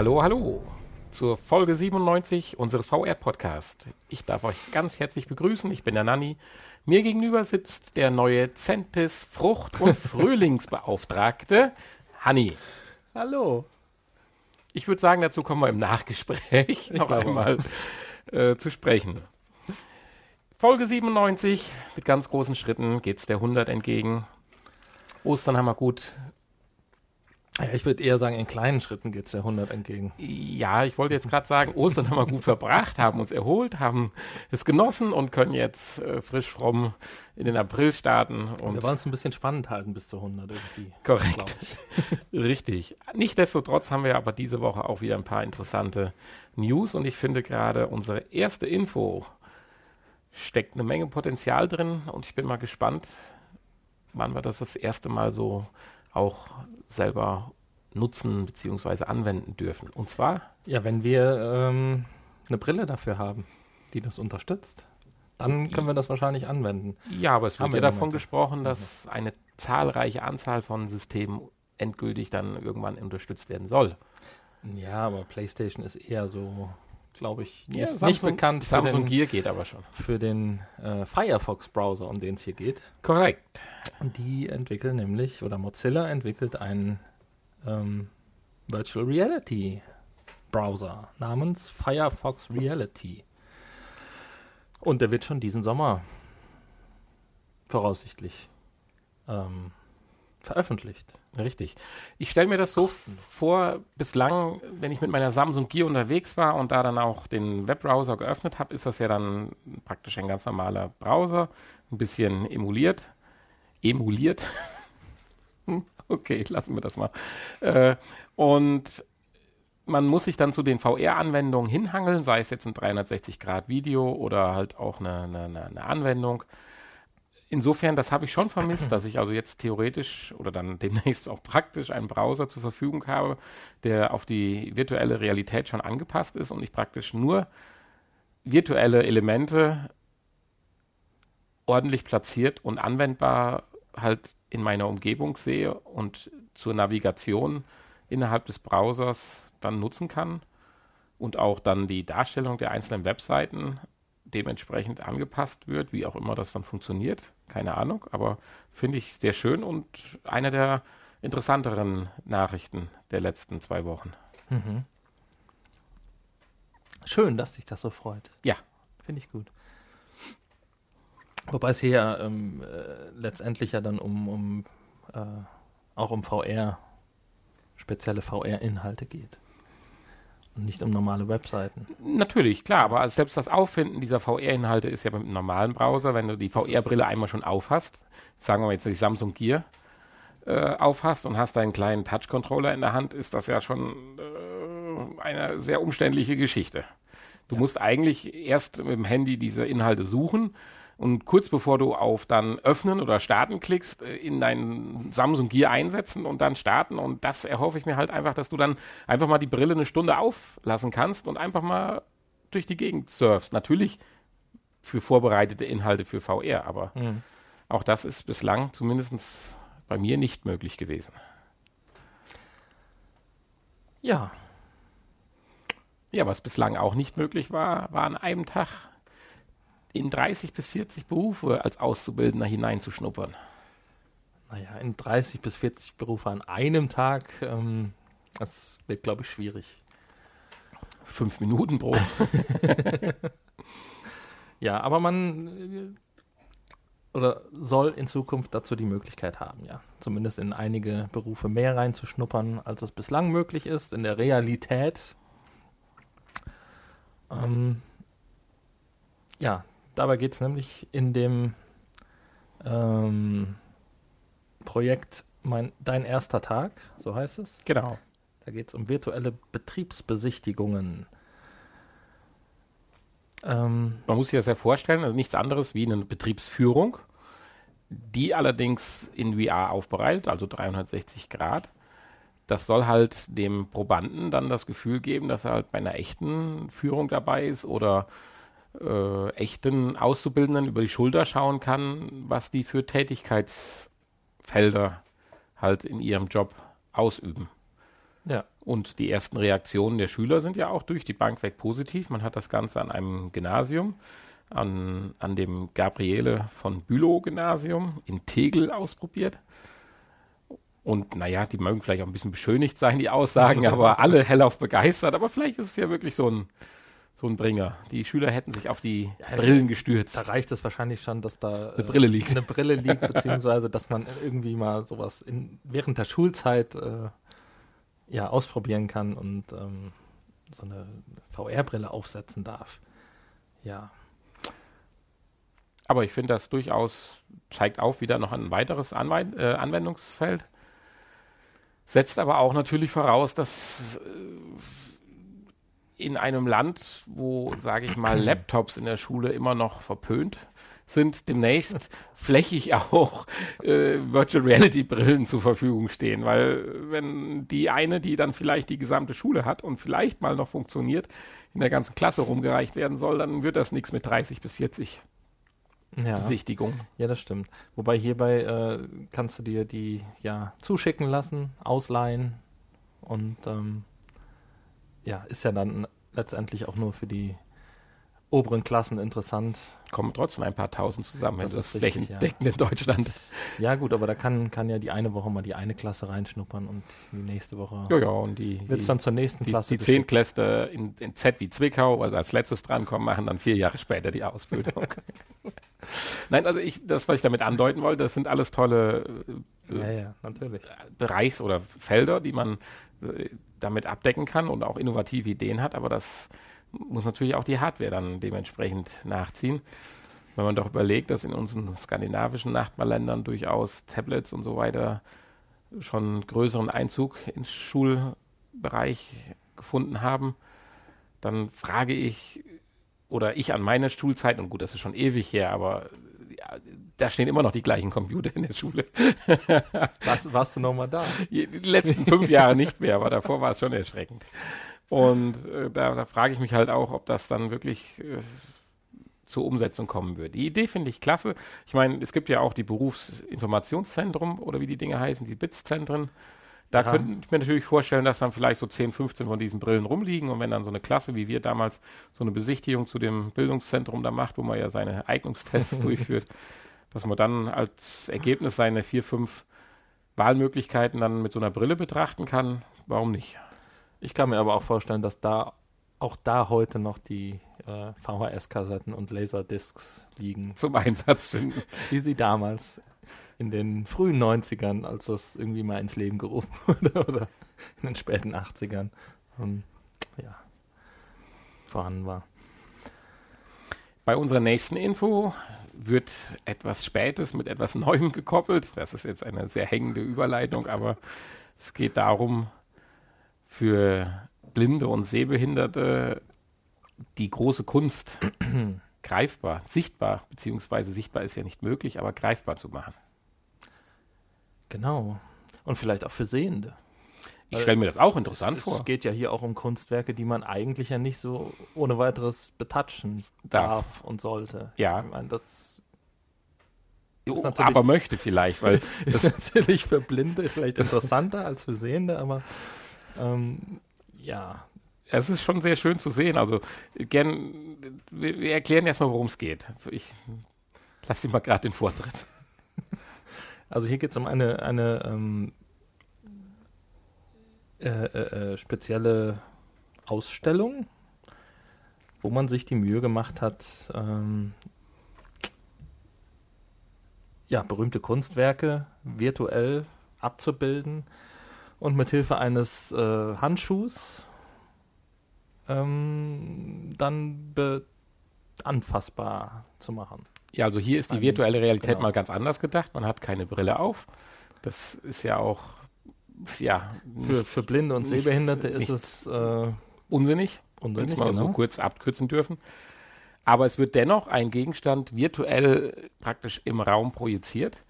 Hallo, hallo zur Folge 97 unseres VR-Podcast. Ich darf euch ganz herzlich begrüßen. Ich bin der Nanni. Mir gegenüber sitzt der neue Centis Frucht- und Frühlingsbeauftragte, Hanni. Hallo. Ich würde sagen, dazu kommen wir im Nachgespräch noch einmal äh, zu sprechen. Folge 97, mit ganz großen Schritten geht es der 100 entgegen. Ostern haben wir gut ja, ich würde eher sagen, in kleinen Schritten geht es der 100 entgegen. Ja, ich wollte jetzt gerade sagen, Ostern haben wir gut verbracht, haben uns erholt, haben es genossen und können jetzt äh, frisch fromm in den April starten. Und wir wollen es ein bisschen spannend halten bis zur 100 irgendwie. Korrekt. Richtig. Nichtsdestotrotz haben wir aber diese Woche auch wieder ein paar interessante News und ich finde gerade unsere erste Info steckt eine Menge Potenzial drin und ich bin mal gespannt, wann wir das das erste Mal so auch selber nutzen bzw. anwenden dürfen. Und zwar? Ja, wenn wir ähm, eine Brille dafür haben, die das unterstützt, dann können wir das wahrscheinlich anwenden. Ja, aber es wird ja davon gesprochen, dass mhm. eine zahlreiche Anzahl von Systemen endgültig dann irgendwann unterstützt werden soll. Ja, aber PlayStation ist eher so, glaube ich, nicht, ja, Samsung, nicht bekannt. Samsung den, Gear geht aber schon. Für den äh, Firefox-Browser, um den es hier geht. Korrekt. Die entwickeln nämlich, oder Mozilla entwickelt einen ähm, Virtual Reality Browser namens Firefox Reality. Und der wird schon diesen Sommer voraussichtlich ähm, veröffentlicht. Richtig. Ich stelle mir das so vor, bislang, wenn ich mit meiner Samsung Gear unterwegs war und da dann auch den Webbrowser geöffnet habe, ist das ja dann praktisch ein ganz normaler Browser, ein bisschen emuliert emuliert. okay, lassen wir das mal. Äh, und man muss sich dann zu den VR-Anwendungen hinhangeln, sei es jetzt ein 360-Grad-Video oder halt auch eine, eine, eine Anwendung. Insofern, das habe ich schon vermisst, dass ich also jetzt theoretisch oder dann demnächst auch praktisch einen Browser zur Verfügung habe, der auf die virtuelle Realität schon angepasst ist und ich praktisch nur virtuelle Elemente ordentlich platziert und anwendbar halt in meiner Umgebung sehe und zur Navigation innerhalb des Browsers dann nutzen kann und auch dann die Darstellung der einzelnen Webseiten dementsprechend angepasst wird, wie auch immer das dann funktioniert, keine Ahnung, aber finde ich sehr schön und eine der interessanteren Nachrichten der letzten zwei Wochen. Mhm. Schön, dass dich das so freut. Ja. Finde ich gut. Wobei es hier ja ähm, äh, letztendlich ja dann um, um äh, auch um VR, spezielle VR-Inhalte geht. Und nicht um normale Webseiten. Natürlich, klar, aber selbst das Auffinden dieser VR-Inhalte ist ja beim normalen Browser, wenn du die VR-Brille einmal schon aufhast, sagen wir mal jetzt die Samsung Gear äh, aufhast und hast deinen kleinen Touch-Controller in der Hand, ist das ja schon äh, eine sehr umständliche Geschichte. Du ja. musst eigentlich erst mit dem Handy diese Inhalte suchen und kurz bevor du auf dann öffnen oder starten klickst, äh, in deinen Samsung Gear einsetzen und dann starten. Und das erhoffe ich mir halt einfach, dass du dann einfach mal die Brille eine Stunde auflassen kannst und einfach mal durch die Gegend surfst. Natürlich für vorbereitete Inhalte für VR, aber mhm. auch das ist bislang zumindest bei mir nicht möglich gewesen. Ja. Ja, was bislang auch nicht möglich war, war an einem Tag in 30 bis 40 Berufe als Auszubildender hineinzuschnuppern? Naja, in 30 bis 40 Berufe an einem Tag, ähm, das wird, glaube ich, schwierig. Fünf Minuten pro. ja, aber man äh, oder soll in Zukunft dazu die Möglichkeit haben, ja. Zumindest in einige Berufe mehr reinzuschnuppern, als es bislang möglich ist, in der Realität. Ähm, ja, Dabei geht es nämlich in dem ähm, Projekt mein, Dein erster Tag, so heißt es. Genau. Da geht es um virtuelle Betriebsbesichtigungen. Ähm, Man muss sich das ja vorstellen, also nichts anderes wie eine Betriebsführung, die allerdings in VR aufbereitet, also 360 Grad. Das soll halt dem Probanden dann das Gefühl geben, dass er halt bei einer echten Führung dabei ist oder äh, echten Auszubildenden über die Schulter schauen kann, was die für Tätigkeitsfelder halt in ihrem Job ausüben. Ja. Und die ersten Reaktionen der Schüler sind ja auch durch die Bank weg positiv. Man hat das Ganze an einem Gymnasium, an, an dem Gabriele von Bülow Gymnasium in Tegel ausprobiert. Und naja, die mögen vielleicht auch ein bisschen beschönigt sein, die Aussagen, aber alle hellauf begeistert. Aber vielleicht ist es ja wirklich so ein, so ein Bringer. Die Schüler hätten sich auf die ja, Brillen gestürzt. Da reicht es wahrscheinlich schon, dass da eine Brille liegt. Eine Brille liegt, beziehungsweise dass man irgendwie mal sowas in, während der Schulzeit äh, ja, ausprobieren kann und ähm, so eine VR-Brille aufsetzen darf. Ja. Aber ich finde, das durchaus zeigt auch wieder noch ein weiteres Anwend äh, Anwendungsfeld. Setzt aber auch natürlich voraus, dass äh, in einem Land, wo, sage ich mal, Laptops in der Schule immer noch verpönt sind demnächst flächig auch äh, Virtual Reality Brillen zur Verfügung stehen, weil wenn die eine, die dann vielleicht die gesamte Schule hat und vielleicht mal noch funktioniert, in der ganzen Klasse rumgereicht werden soll, dann wird das nichts mit 30 bis 40 ja. Besichtigungen. Ja, das stimmt. Wobei hierbei äh, kannst du dir die ja zuschicken lassen, ausleihen und ähm, ja, ist ja dann letztendlich auch nur für die oberen Klassen interessant. Kommen trotzdem ein paar tausend zusammen, wenn das, das flächendeckend ja. in Deutschland. Ja, gut, aber da kann, kann ja die eine Woche mal die eine Klasse reinschnuppern und die nächste Woche ja, ja, und die wird es dann zur nächsten die, Klasse. Die zehn Kläste in, in Z wie Zwickau, also als letztes drankommen, machen dann vier Jahre später die Ausbildung. Nein, also ich, das, was ich damit andeuten wollte, das sind alles tolle äh, ja, ja. Bereichs- oder Felder, die man äh, damit abdecken kann und auch innovative Ideen hat, aber das muss natürlich auch die Hardware dann dementsprechend nachziehen. Wenn man doch überlegt, dass in unseren skandinavischen Nachbarländern durchaus Tablets und so weiter schon größeren Einzug ins Schulbereich gefunden haben, dann frage ich, oder ich an meiner Schulzeit, und gut, das ist schon ewig her, aber ja, da stehen immer noch die gleichen Computer in der Schule. warst, warst du nochmal da? Die letzten fünf Jahre nicht mehr, aber davor war es schon erschreckend. Und äh, da, da frage ich mich halt auch, ob das dann wirklich äh, zur Umsetzung kommen wird. Die Idee finde ich klasse. Ich meine, es gibt ja auch die Berufsinformationszentrum oder wie die Dinge heißen, die BITS-Zentren. Da ja. könnte ich mir natürlich vorstellen, dass dann vielleicht so 10, 15 von diesen Brillen rumliegen und wenn dann so eine Klasse wie wir damals so eine Besichtigung zu dem Bildungszentrum da macht, wo man ja seine Eignungstests durchführt, dass man dann als Ergebnis seine vier, fünf Wahlmöglichkeiten dann mit so einer Brille betrachten kann. Warum nicht? Ich kann mir aber auch vorstellen, dass da auch da heute noch die äh, VHS-Kassetten und Laserdiscs liegen. Zum Einsatz finden. Wie sie damals in den frühen 90ern, als das irgendwie mal ins Leben gerufen wurde, oder in den späten 80ern, ähm, ja, vorhanden war. Bei unserer nächsten Info wird etwas Spätes mit etwas Neuem gekoppelt. Das ist jetzt eine sehr hängende Überleitung, aber es geht darum, für Blinde und Sehbehinderte die große Kunst greifbar, sichtbar, beziehungsweise sichtbar ist ja nicht möglich, aber greifbar zu machen. Genau. Und vielleicht auch für Sehende. Ich stelle mir das auch interessant es, vor. Es geht ja hier auch um Kunstwerke, die man eigentlich ja nicht so ohne weiteres betatschen darf, darf und sollte. Ja. Ich meine, das jo, aber möchte vielleicht, weil das ist natürlich für Blinde vielleicht interessanter als für Sehende, aber ähm, ja. Es ist schon sehr schön zu sehen. Also gern, wir, wir erklären erstmal, worum es geht. Ich lasse dir mal gerade den Vortritt. Also hier geht es um eine, eine ähm, äh, äh, äh, spezielle Ausstellung, wo man sich die Mühe gemacht hat, ähm, ja, berühmte Kunstwerke virtuell abzubilden und mit Hilfe eines äh, Handschuhs ähm, dann anfassbar zu machen. Ja, also hier ist die virtuelle Realität genau. mal ganz anders gedacht. Man hat keine Brille auf. Das ist ja auch, ja. Für, für Blinde und nicht, Sehbehinderte ist es äh, unsinnig, unsinnig wenn wir genau. so kurz abkürzen dürfen. Aber es wird dennoch ein Gegenstand virtuell praktisch im Raum projiziert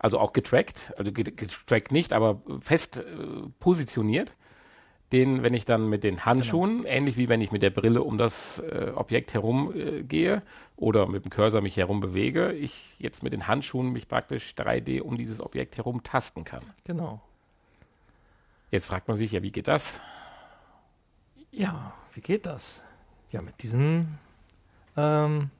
also auch getrackt, also getrackt nicht, aber fest äh, positioniert, den, wenn ich dann mit den Handschuhen, genau. ähnlich wie wenn ich mit der Brille um das äh, Objekt herum äh, gehe oder mit dem Cursor mich herum bewege, ich jetzt mit den Handschuhen mich praktisch 3D um dieses Objekt herum tasten kann. Genau. Jetzt fragt man sich ja, wie geht das? Ja, wie geht das? Ja, mit diesem ähm,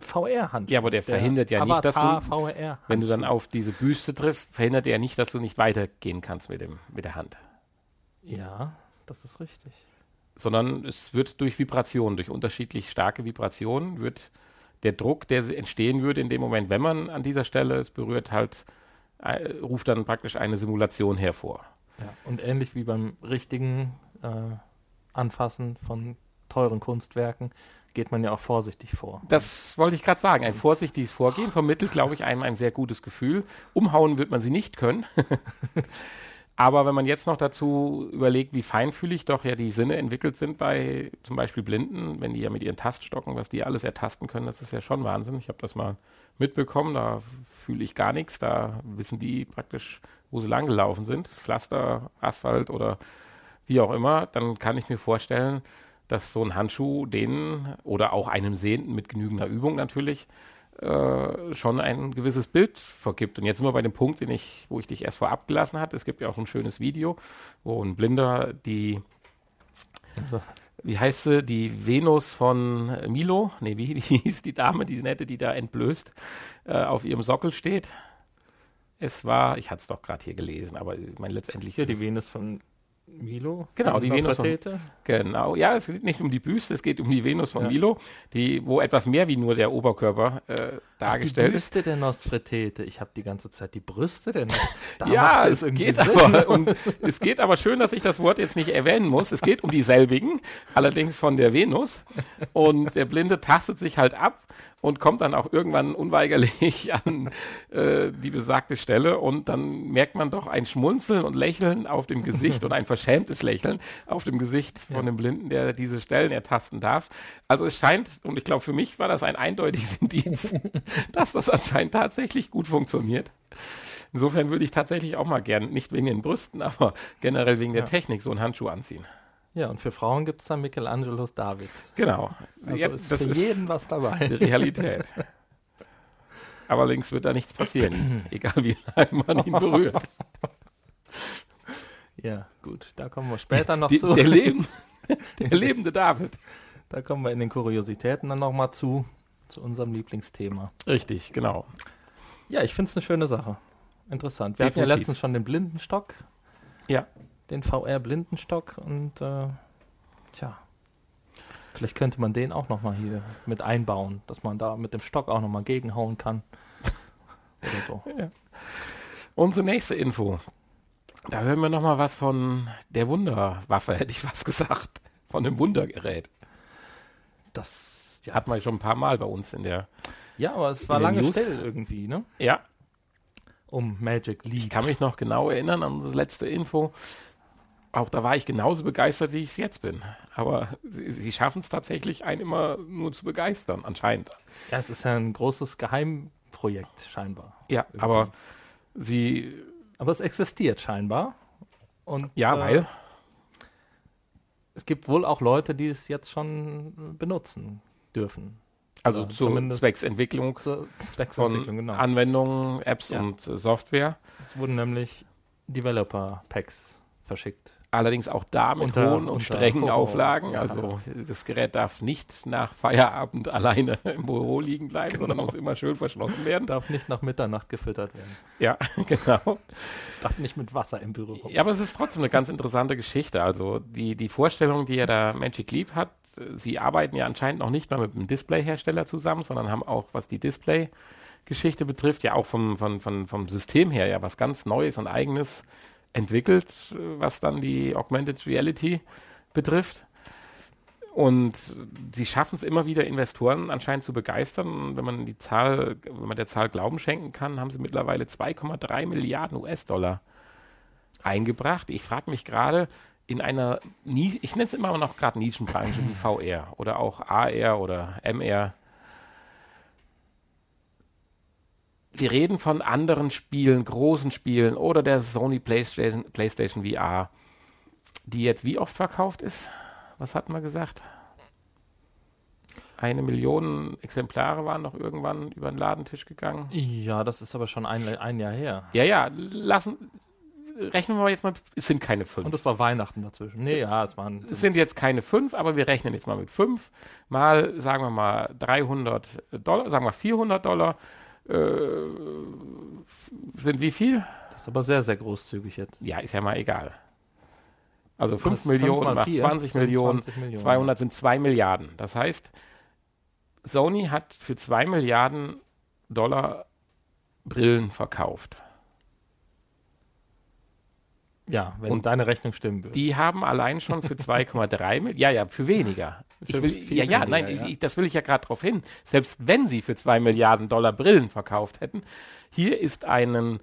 VR-Hand. Ja, aber der, der verhindert ja nicht, dass du, VR wenn du dann auf diese Büste triffst, verhindert er ja nicht, dass du nicht weitergehen kannst mit, dem, mit der Hand. Ja, das ist richtig. Sondern es wird durch Vibrationen, durch unterschiedlich starke Vibrationen, wird der Druck, der entstehen würde in dem Moment, wenn man an dieser Stelle es berührt, halt, äh, ruft dann praktisch eine Simulation hervor. Ja, und ähnlich wie beim richtigen äh, Anfassen von teuren Kunstwerken geht man ja auch vorsichtig vor. Das wollte ich gerade sagen. Ein vorsichtiges Vorgehen vermittelt, glaube ich, einem ein sehr gutes Gefühl. Umhauen wird man sie nicht können. Aber wenn man jetzt noch dazu überlegt, wie feinfühlig doch ja die Sinne entwickelt sind bei zum Beispiel Blinden, wenn die ja mit ihren Taststocken, was die alles ertasten können, das ist ja schon Wahnsinn. Ich habe das mal mitbekommen, da fühle ich gar nichts. Da wissen die praktisch, wo sie langgelaufen sind. Pflaster, Asphalt oder wie auch immer. Dann kann ich mir vorstellen, dass so ein Handschuh denen oder auch einem Sehenden mit genügender Übung natürlich äh, schon ein gewisses Bild vergibt. Und jetzt sind wir bei dem Punkt, den ich, wo ich dich erst vorab gelassen hatte. Es gibt ja auch ein schönes Video, wo ein Blinder die, also, wie heißt sie, die Venus von Milo, nee, wie, wie hieß die Dame, die nette, die da entblößt, äh, auf ihrem Sockel steht. Es war, ich hatte es doch gerade hier gelesen, aber ich meine letztendlich. Ja, die Venus von Milo? Genau, die Venus von, Genau, ja, es geht nicht um die Büste, es geht um die Venus von ja. Milo, die, wo etwas mehr wie nur der Oberkörper äh, dargestellt ist. Die Büste der Nostretete. Ich habe die ganze Zeit die Brüste der Ja, es geht, aber, um, es geht aber schön, dass ich das Wort jetzt nicht erwähnen muss. Es geht um dieselbigen, allerdings von der Venus. Und der Blinde tastet sich halt ab und kommt dann auch irgendwann unweigerlich an äh, die besagte Stelle und dann merkt man doch ein Schmunzeln und Lächeln auf dem Gesicht und ein verschämtes Lächeln auf dem Gesicht von ja. dem Blinden, der diese Stellen ertasten darf. Also es scheint, und ich glaube für mich war das ein eindeutiges Indiz, dass das anscheinend tatsächlich gut funktioniert. Insofern würde ich tatsächlich auch mal gern, nicht wegen den Brüsten, aber generell wegen der Technik so einen Handschuh anziehen. Ja, und für Frauen gibt es dann Michelangelos David. Genau. Also ja, ist für ist jeden was dabei. Die Realität. Aber links wird da nichts passieren, egal wie lange man ihn berührt. Ja, gut, da kommen wir später noch die, zu. Der, Leben, der lebende David. Da kommen wir in den Kuriositäten dann nochmal zu, zu unserem Lieblingsthema. Richtig, genau. Ja, ich finde es eine schöne Sache. Interessant. Wir Definitiv. hatten ja letztens schon den Blindenstock. Ja den VR-Blindenstock und äh, tja, vielleicht könnte man den auch nochmal hier mit einbauen, dass man da mit dem Stock auch nochmal gegenhauen kann. Oder so. Ja. Unsere nächste Info. Da hören wir nochmal was von der Wunderwaffe, hätte ich was gesagt. Von dem Wundergerät. Das ja. hat man schon ein paar Mal bei uns in der. Ja, aber es war lange News. still irgendwie, ne? Ja. Um Magic League. Ich kann mich noch genau erinnern an unsere letzte Info auch da war ich genauso begeistert, wie ich es jetzt bin. Aber sie, sie schaffen es tatsächlich, einen immer nur zu begeistern, anscheinend. Ja, es ist ja ein großes Geheimprojekt, scheinbar. Ja, irgendwie. aber sie. Aber es existiert scheinbar. Und, ja, äh, weil. Es gibt wohl auch Leute, die es jetzt schon benutzen dürfen. Also zu Zwecksentwicklung, zur Zwecksentwicklung von genau. Anwendungen, Apps ja. und äh, Software. Es wurden nämlich Developer-Packs verschickt. Allerdings auch da mit unter, hohen und strengen Horror. Auflagen. Also das Gerät darf nicht nach Feierabend alleine im Büro liegen bleiben, genau. sondern muss immer schön verschlossen werden. Darf nicht nach Mitternacht gefüttert werden. Ja, genau. Darf nicht mit Wasser im Büro kommen. Ja, aber es ist trotzdem eine ganz interessante Geschichte. Also die, die Vorstellung, die ja da Magic Leap hat, sie arbeiten ja anscheinend noch nicht mal mit einem Displayhersteller zusammen, sondern haben auch, was die Display-Geschichte betrifft, ja auch vom, vom, vom, vom System her ja was ganz Neues und Eigenes entwickelt, was dann die Augmented Reality betrifft. Und sie schaffen es immer wieder, Investoren anscheinend zu begeistern. wenn man die Zahl, wenn man der Zahl Glauben schenken kann, haben sie mittlerweile 2,3 Milliarden US-Dollar eingebracht. Ich frage mich gerade, in einer, ich nenne es immer noch gerade Nischenbranche wie VR oder auch AR oder MR, wir reden von anderen Spielen, großen Spielen oder der Sony PlayStation, PlayStation VR, die jetzt wie oft verkauft ist? Was hatten wir gesagt? Eine Million Exemplare waren noch irgendwann über den Ladentisch gegangen. Ja, das ist aber schon ein, ein Jahr her. Ja, ja, lassen, rechnen wir jetzt mal, es sind keine fünf. Und es war Weihnachten dazwischen. Nee, ja, es waren. Es sind jetzt keine fünf, aber wir rechnen jetzt mal mit fünf. Mal, sagen wir mal, 300 Dollar, sagen wir 400 Dollar. Äh, sind wie viel? Das ist aber sehr, sehr großzügig jetzt. Ja, ist ja mal egal. Also 5 Millionen macht 20 Millionen, 20 Millionen, 200 sind 2 Milliarden. Das heißt, Sony hat für 2 Milliarden Dollar Brillen verkauft. Ja, wenn und deine Rechnung stimmen würde. Die haben allein schon für 2,3 Millionen, ja, ja, für weniger. Für will, ja, ja, nein, ja. Ich, das will ich ja gerade darauf hin. Selbst wenn sie für 2 Milliarden Dollar Brillen verkauft hätten, hier ist einen,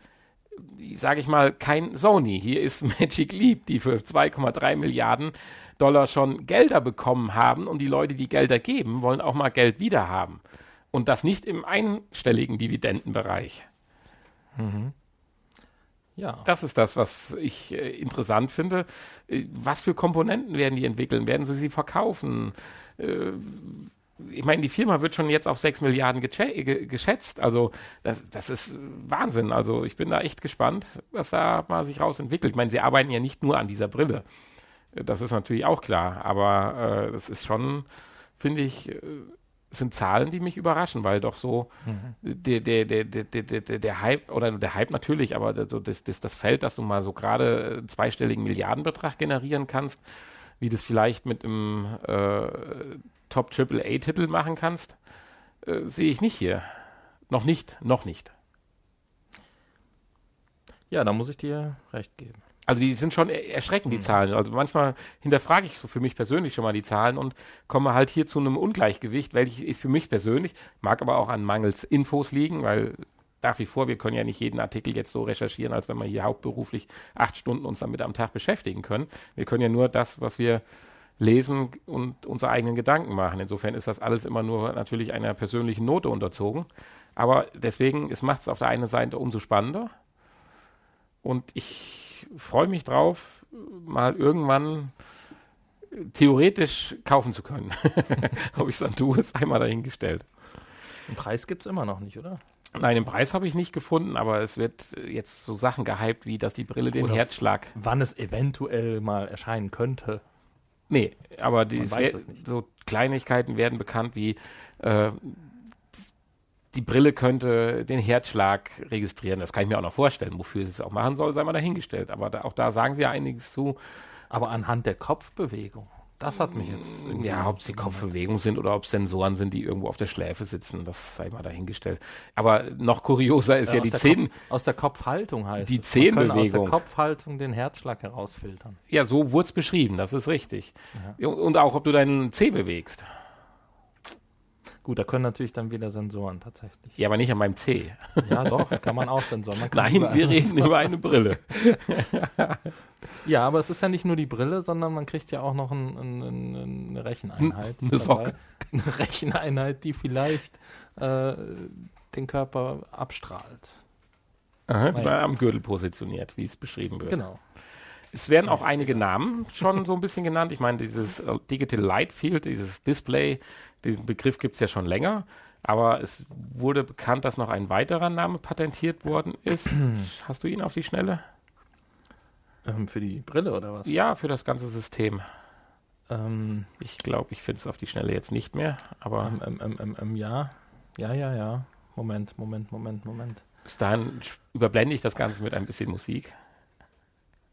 sage ich mal, kein Sony. Hier ist Magic Leap, die für 2,3 Milliarden Dollar schon Gelder bekommen haben und die Leute, die Gelder geben, wollen auch mal Geld wieder haben. Und das nicht im einstelligen Dividendenbereich. Mhm. Ja. Das ist das, was ich äh, interessant finde. Äh, was für Komponenten werden die entwickeln? Werden sie sie verkaufen? Äh, ich meine, die Firma wird schon jetzt auf 6 Milliarden geschätzt. Also das, das ist Wahnsinn. Also ich bin da echt gespannt, was da mal sich rausentwickelt. Ich meine, sie arbeiten ja nicht nur an dieser Brille. Das ist natürlich auch klar. Aber äh, das ist schon, finde ich, äh, sind Zahlen, die mich überraschen, weil doch so mhm. der, der, der, der, der, der Hype, oder der Hype natürlich, aber das, das, das Feld, dass du mal so gerade einen zweistelligen Milliardenbetrag generieren kannst, wie das vielleicht mit einem äh, Top Triple A Titel machen kannst, äh, sehe ich nicht hier. Noch nicht, noch nicht. Ja, da muss ich dir recht geben. Also die sind schon erschreckend, die mhm. Zahlen. Also manchmal hinterfrage ich so für mich persönlich schon mal die Zahlen und komme halt hier zu einem Ungleichgewicht, welches ist für mich persönlich, mag aber auch an mangels Infos liegen, weil nach wie vor, wir können ja nicht jeden Artikel jetzt so recherchieren, als wenn wir hier hauptberuflich acht Stunden uns damit am Tag beschäftigen können. Wir können ja nur das, was wir lesen und unsere eigenen Gedanken machen. Insofern ist das alles immer nur natürlich einer persönlichen Note unterzogen. Aber deswegen, es macht es auf der einen Seite umso spannender. Und ich freue mich drauf, mal irgendwann theoretisch kaufen zu können. Ob ich es dann tue, ist einmal dahingestellt. Den Preis gibt es immer noch nicht, oder? Nein, den Preis habe ich nicht gefunden, aber es wird jetzt so Sachen gehypt, wie dass die Brille den oder Herzschlag. Wann es eventuell mal erscheinen könnte. Nee, aber die, so Kleinigkeiten werden bekannt wie äh, die Brille könnte den Herzschlag registrieren. Das kann ich mir auch noch vorstellen. Wofür sie es auch machen soll, sei mal dahingestellt. Aber da, auch da sagen sie ja einiges zu. Aber anhand der Kopfbewegung, das hat mich jetzt. Ja, ob es die Kopfbewegungen sind oder ob es Sensoren sind, die irgendwo auf der Schläfe sitzen, das sei mal dahingestellt. Aber noch kurioser ist ja, ja die Zehen. aus der Kopfhaltung heißt Die Zehenbewegung. Aus der Kopfhaltung den Herzschlag herausfiltern. Ja, so wurde es beschrieben, das ist richtig. Ja. Und auch, ob du deinen Zeh bewegst. Gut, da können natürlich dann wieder Sensoren tatsächlich. Ja, aber nicht an meinem C. Ja, doch, kann man auch Sensoren. Man Nein, wir reden über eine Brille. ja, aber es ist ja nicht nur die Brille, sondern man kriegt ja auch noch ein, ein, eine Recheneinheit. Eine Socke. Eine Recheneinheit, die vielleicht äh, den Körper abstrahlt. Aha, Weil, am Gürtel positioniert, wie es beschrieben wird. Genau. Es werden auch einige Namen schon so ein bisschen genannt. Ich meine, dieses Digital Light Field, dieses Display, diesen Begriff gibt es ja schon länger. Aber es wurde bekannt, dass noch ein weiterer Name patentiert worden ist. Hast du ihn auf die Schnelle? Ähm, für die Brille oder was? Ja, für das ganze System. Ähm, ich glaube, ich finde es auf die Schnelle jetzt nicht mehr. Aber ähm, ähm, ähm, ähm, ja, ja, ja, ja. Moment, Moment, Moment, Moment. Bis dahin überblende ich das Ganze mit ein bisschen Musik.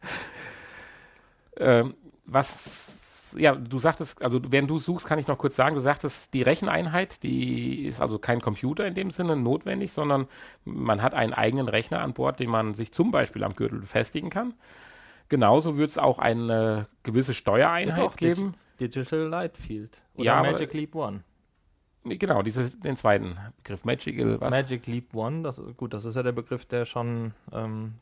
Ähm, ja, du sagtest, also während du suchst, kann ich noch kurz sagen, du sagtest, die Recheneinheit, die ist also kein Computer in dem Sinne notwendig, sondern man hat einen eigenen Rechner an Bord, den man sich zum Beispiel am Gürtel befestigen kann. Genauso wird es auch eine gewisse Steuereinheit ja, doch, geben. Digital Light Field oder ja, Magic Leap One. Genau, diese, den zweiten Begriff, Magic, was? Magic Leap One, das, gut, das ist ja der Begriff, der schon ähm,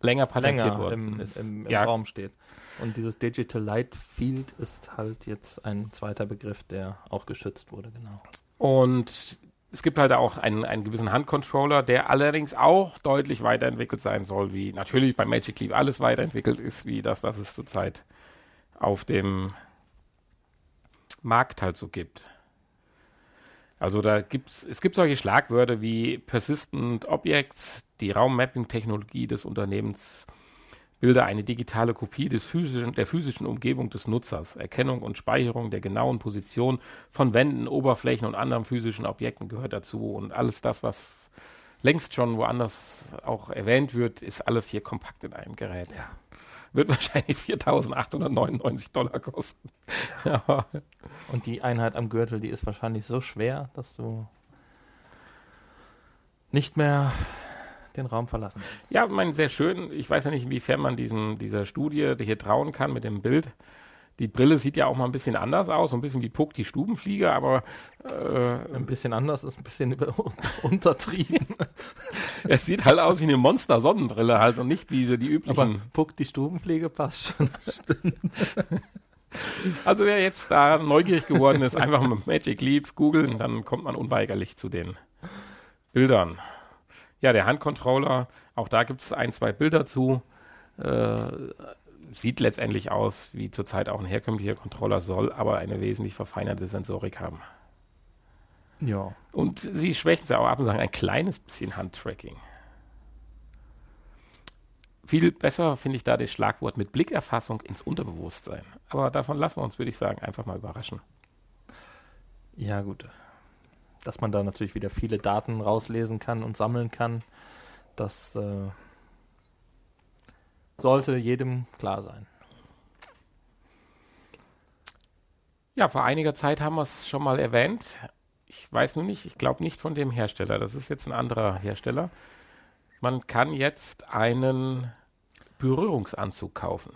länger patentiert länger worden im, ist. Im, im ja. Raum steht. Und dieses Digital Light Field ist halt jetzt ein zweiter Begriff, der auch geschützt wurde, genau. Und es gibt halt auch einen, einen gewissen Handcontroller, der allerdings auch deutlich weiterentwickelt sein soll, wie natürlich bei Magic Leap alles weiterentwickelt ist, wie das, was es zurzeit auf dem Markt halt so gibt. Also da gibt's, es gibt solche Schlagwörter wie Persistent Objects, die Raummapping-Technologie des Unternehmens Bilder eine digitale Kopie des physischen, der physischen Umgebung des Nutzers. Erkennung und Speicherung der genauen Position von Wänden, Oberflächen und anderen physischen Objekten gehört dazu. Und alles das, was längst schon woanders auch erwähnt wird, ist alles hier kompakt in einem Gerät. Ja. Wird wahrscheinlich 4.899 Dollar kosten. ja. Und die Einheit am Gürtel, die ist wahrscheinlich so schwer, dass du nicht mehr den Raum verlassen kannst. Ja, mein, sehr schön. Ich weiß ja nicht, inwiefern man diesem, dieser Studie hier trauen kann mit dem Bild. Die Brille sieht ja auch mal ein bisschen anders aus, so ein bisschen wie Puck die Stubenfliege, aber äh, ein bisschen anders ist ein bisschen untertrieben. es sieht halt aus wie eine Monster-Sonnenbrille halt und nicht wie so die üblichen. Aber Puck die Stubenfliege passt schon. also wer jetzt da neugierig geworden ist, einfach mal Magic Leap googeln, dann kommt man unweigerlich zu den Bildern. Ja, der Handcontroller, auch da gibt es ein, zwei Bilder zu. Äh, sieht letztendlich aus, wie zurzeit auch ein herkömmlicher Controller soll, aber eine wesentlich verfeinerte Sensorik haben. Ja. Und sie schwächen es auch ab und sagen, ein kleines bisschen Handtracking. Viel besser finde ich da das Schlagwort mit Blickerfassung ins Unterbewusstsein. Aber davon lassen wir uns, würde ich sagen, einfach mal überraschen. Ja, gut dass man da natürlich wieder viele Daten rauslesen kann und sammeln kann. Das äh, sollte jedem klar sein. Ja, vor einiger Zeit haben wir es schon mal erwähnt. Ich weiß nur nicht, ich glaube nicht von dem Hersteller. Das ist jetzt ein anderer Hersteller. Man kann jetzt einen Berührungsanzug kaufen.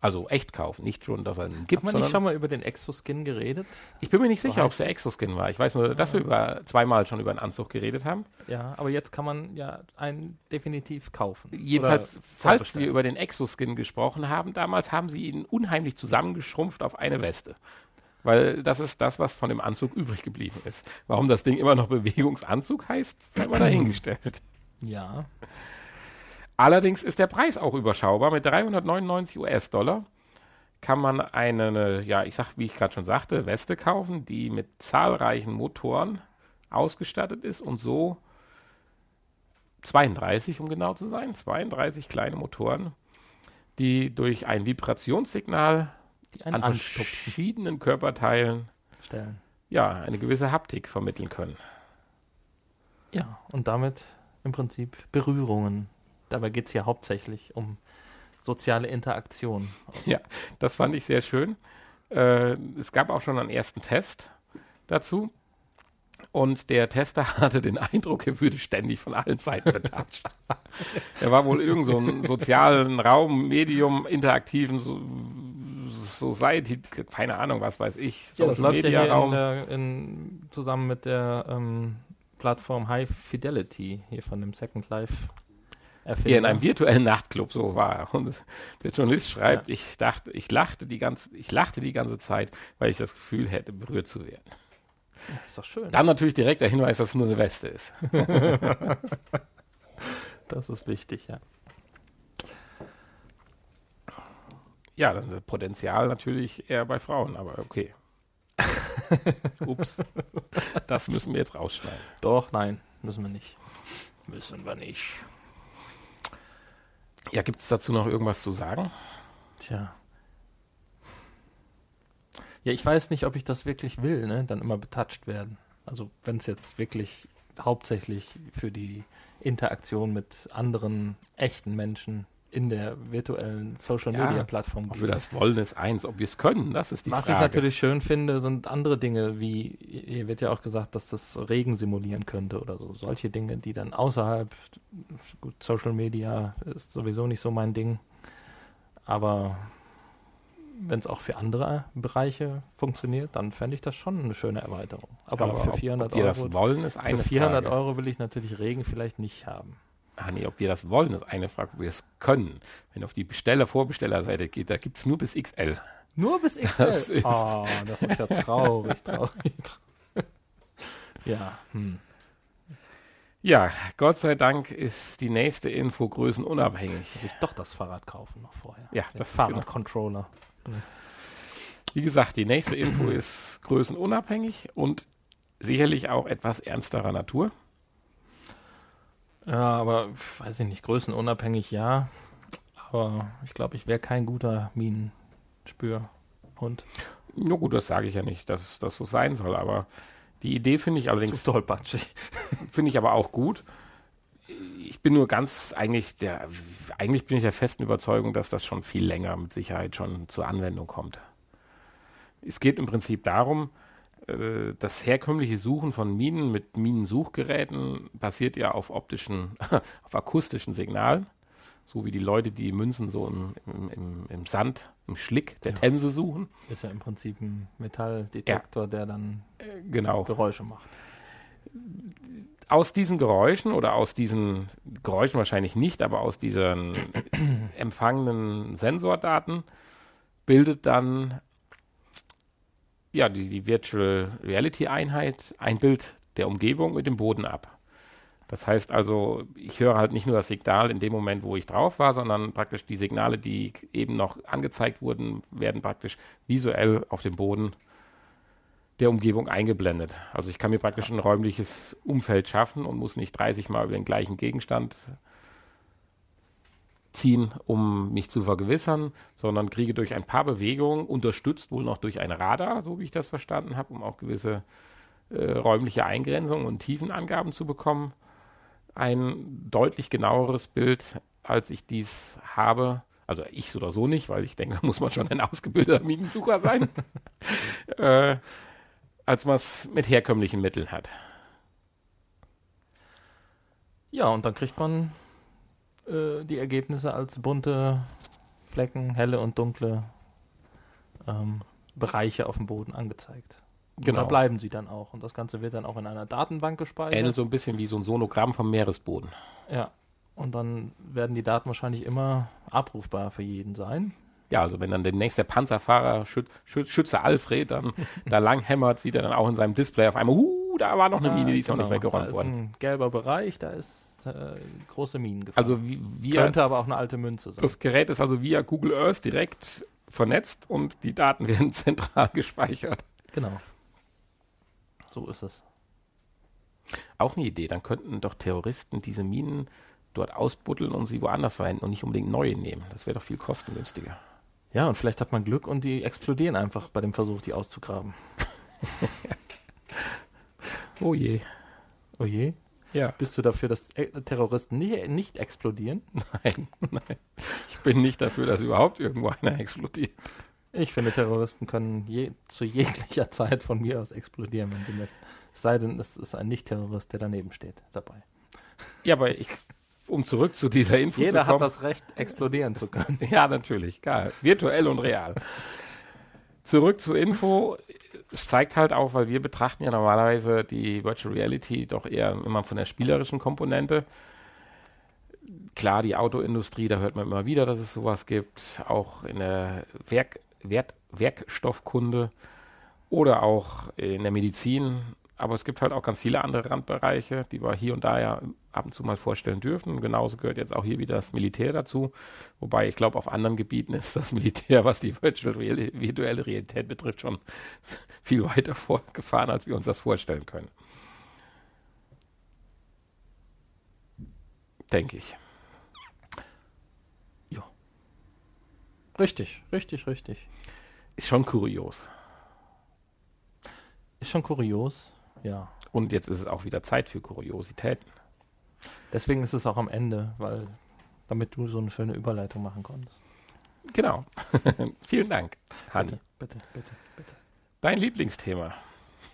Also echt kaufen, nicht schon, dass er einen gibt. Haben wir nicht schon mal über den Exoskin geredet? Ich bin mir nicht so sicher, ob es der Exoskin war. Ich weiß nur, dass wir über, zweimal schon über einen Anzug geredet haben. Ja, aber jetzt kann man ja einen definitiv kaufen. Jedenfalls, falls wir über den Exoskin gesprochen haben, damals haben sie ihn unheimlich zusammengeschrumpft auf eine Weste. Weil das ist das, was von dem Anzug übrig geblieben ist. Warum das Ding immer noch Bewegungsanzug heißt, sei mal dahingestellt. Ja. Allerdings ist der Preis auch überschaubar. Mit 399 US-Dollar kann man eine, ja, ich sag, wie ich gerade schon sagte, Weste kaufen, die mit zahlreichen Motoren ausgestattet ist und so 32, um genau zu sein, 32 kleine Motoren, die durch ein Vibrationssignal an Anstupsen. verschiedenen Körperteilen Stellen. ja, eine gewisse Haptik vermitteln können. Ja, und damit im Prinzip Berührungen Dabei geht es hier hauptsächlich um soziale Interaktion. Ja, das fand ich sehr schön. Äh, es gab auch schon einen ersten Test dazu. Und der Tester hatte den Eindruck, er würde ständig von allen Seiten betatscht. er war wohl in irgendeinem so sozialen Raum, Medium, interaktiven so Society, keine Ahnung, was weiß ich. Ja, das läuft ja hier in der, in, zusammen mit der ähm, Plattform High Fidelity hier von dem Second Life Erfinder. Ja, in einem virtuellen Nachtclub, so war er. Und der Journalist schreibt, ja. ich dachte, ich lachte die ganze, ich lachte die ganze Zeit, weil ich das Gefühl hätte, berührt zu werden. Ja, ist doch schön. Dann natürlich direkt der Hinweis, dass es nur eine Weste ist. das ist wichtig, ja. Ja, das ist Potenzial natürlich eher bei Frauen, aber okay. Ups. Das müssen wir jetzt rausschneiden. Doch, nein, müssen wir nicht. Müssen wir nicht. Ja, gibt es dazu noch irgendwas zu sagen? Tja. Ja, ich weiß nicht, ob ich das wirklich will, ne? Dann immer betatscht werden. Also wenn es jetzt wirklich hauptsächlich für die Interaktion mit anderen echten Menschen in der virtuellen Social Media Plattform ja, Ob wir das wollen, ist eins. Ob wir es können, das ist die Was Frage. Was ich natürlich schön finde, sind andere Dinge, wie hier wird ja auch gesagt, dass das Regen simulieren könnte oder so. Solche Dinge, die dann außerhalb, gut, Social Media ist sowieso nicht so mein Ding. Aber wenn es auch für andere Bereiche funktioniert, dann fände ich das schon eine schöne Erweiterung. Aber, Aber für 400 ob, ob Euro. wollen, ist eine für 400 Frage. Euro will ich natürlich Regen vielleicht nicht haben. Ah nee, ob wir das wollen, ist eine Frage, ob wir es können. Wenn auf die Besteller-Vorbestellerseite geht, da gibt es nur bis XL. Nur bis XL? Das ist oh, das ist ja traurig, traurig. ja, hm. Ja, Gott sei Dank ist die nächste Info größenunabhängig. Muss ich doch das Fahrrad kaufen noch vorher. Ja, Den das Fahrradcontroller. Genau. Wie gesagt, die nächste Info ist größenunabhängig und sicherlich auch etwas ernsterer Natur. Ja, aber weiß ich nicht, größenunabhängig ja. aber ich glaube, ich wäre kein guter Minenspürhund. Na gut, das sage ich ja nicht, dass das so sein soll, aber die Idee finde ich allerdings. Zu tollpatschig. finde ich aber auch gut. Ich bin nur ganz eigentlich der, eigentlich bin ich der festen Überzeugung, dass das schon viel länger mit Sicherheit schon zur Anwendung kommt. Es geht im Prinzip darum, äh, das herkömmliche Suchen von Minen mit Minensuchgeräten basiert ja auf optischen, auf akustischen Signalen so wie die Leute, die Münzen so im, im, im Sand, im Schlick der ja. Themse suchen. Ist ja im Prinzip ein Metalldetektor, ja. der dann äh, genau. Geräusche macht. Aus diesen Geräuschen oder aus diesen Geräuschen wahrscheinlich nicht, aber aus diesen empfangenen Sensordaten bildet dann ja die, die Virtual Reality Einheit ein Bild der Umgebung mit dem Boden ab. Das heißt also, ich höre halt nicht nur das Signal in dem Moment, wo ich drauf war, sondern praktisch die Signale, die eben noch angezeigt wurden, werden praktisch visuell auf dem Boden der Umgebung eingeblendet. Also ich kann mir praktisch ein räumliches Umfeld schaffen und muss nicht 30 Mal über den gleichen Gegenstand ziehen, um mich zu vergewissern, sondern kriege durch ein paar Bewegungen, unterstützt wohl noch durch ein Radar, so wie ich das verstanden habe, um auch gewisse äh, räumliche Eingrenzungen und Tiefenangaben zu bekommen, ein deutlich genaueres Bild, als ich dies habe. Also ich so oder so nicht, weil ich denke, da muss man schon ein ausgebildeter Minensucher sein, äh, als man es mit herkömmlichen Mitteln hat. Ja, und dann kriegt man äh, die Ergebnisse als bunte Flecken, helle und dunkle ähm, Bereiche auf dem Boden angezeigt. Genau. da bleiben sie dann auch. Und das Ganze wird dann auch in einer Datenbank gespeichert. Ähnelt so ein bisschen wie so ein Sonogramm vom Meeresboden. Ja. Und dann werden die Daten wahrscheinlich immer abrufbar für jeden sein. Ja, also wenn dann demnächst der Panzerfahrer Schüt Schüt Schütze Alfred dann da langhämmert, sieht er dann auch in seinem Display auf einmal, uh, da war noch eine Mine, die ist genau, noch nicht genau. weggeräumt worden. Da ist ein gelber Bereich, da ist äh, große Minen gefahren. Also wie, via, Könnte aber auch eine alte Münze sein. Das Gerät ist also via Google Earth direkt vernetzt und die Daten werden zentral gespeichert. Genau. So ist es. Auch eine Idee. Dann könnten doch Terroristen diese Minen dort ausbuddeln und sie woanders verwenden und nicht unbedingt neue nehmen. Das wäre doch viel kostengünstiger. Ja, und vielleicht hat man Glück und die explodieren einfach bei dem Versuch, die auszugraben. oh je. Oh je? Ja. Bist du dafür, dass Terroristen nicht, nicht explodieren? Nein, nein. Ich bin nicht dafür, dass überhaupt irgendwo einer explodiert. Ich finde, Terroristen können je, zu jeglicher Zeit von mir aus explodieren, wenn sie möchten. Es sei denn, es ist ein Nicht-Terrorist, der daneben steht, dabei. Ja, aber ich, um zurück zu dieser Info Jeder zu kommen. hat das Recht, explodieren zu können. ja, natürlich, klar. Virtuell und real. Zurück zur Info. Es zeigt halt auch, weil wir betrachten ja normalerweise die Virtual Reality doch eher immer von der spielerischen Komponente. Klar, die Autoindustrie, da hört man immer wieder, dass es sowas gibt. Auch in der Werk Wert, Werkstoffkunde oder auch in der Medizin. Aber es gibt halt auch ganz viele andere Randbereiche, die wir hier und da ja ab und zu mal vorstellen dürfen. Und genauso gehört jetzt auch hier wieder das Militär dazu. Wobei ich glaube, auf anderen Gebieten ist das Militär, was die virtuelle Realität betrifft, schon viel weiter vorgefahren, als wir uns das vorstellen können. Denke ich. Richtig, richtig, richtig. Ist schon kurios. Ist schon kurios, ja. Und jetzt ist es auch wieder Zeit für Kuriositäten. Deswegen ist es auch am Ende, weil damit du so eine schöne Überleitung machen konntest. Genau. Vielen Dank, Hanni. Bitte, bitte, bitte, bitte. Dein Lieblingsthema.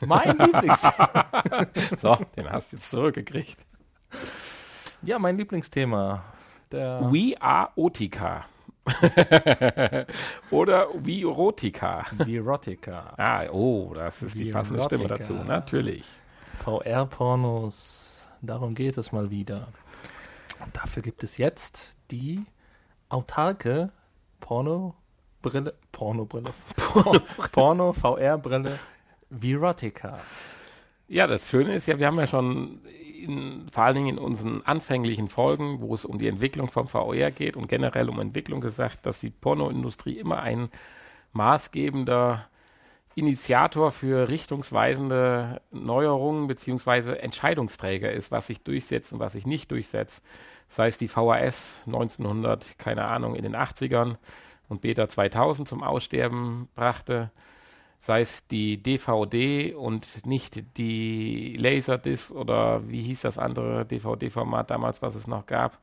Mein Lieblingsthema. so, den hast du jetzt zurückgekriegt. Ja, mein Lieblingsthema. Der We are Otika. Oder Virotica. Virotica. Ah, oh, das ist die passende Stimme dazu, natürlich. VR-Pornos, darum geht es mal wieder. Und dafür gibt es jetzt die autarke Porno-Brille, Porno-Brille, Porno-VR-Brille Virotica. Ja, das Schöne ist ja, wir haben ja schon in, vor allen Dingen in unseren anfänglichen Folgen, wo es um die Entwicklung vom VR geht und generell um Entwicklung gesagt, dass die Pornoindustrie immer ein maßgebender Initiator für richtungsweisende Neuerungen beziehungsweise Entscheidungsträger ist, was sich durchsetzt und was sich nicht durchsetzt. Sei es die VHS 1900, keine Ahnung, in den 80ern und Beta 2000 zum Aussterben brachte, sei es die DVD und nicht die Laserdisc oder wie hieß das andere DVD-Format damals, was es noch gab,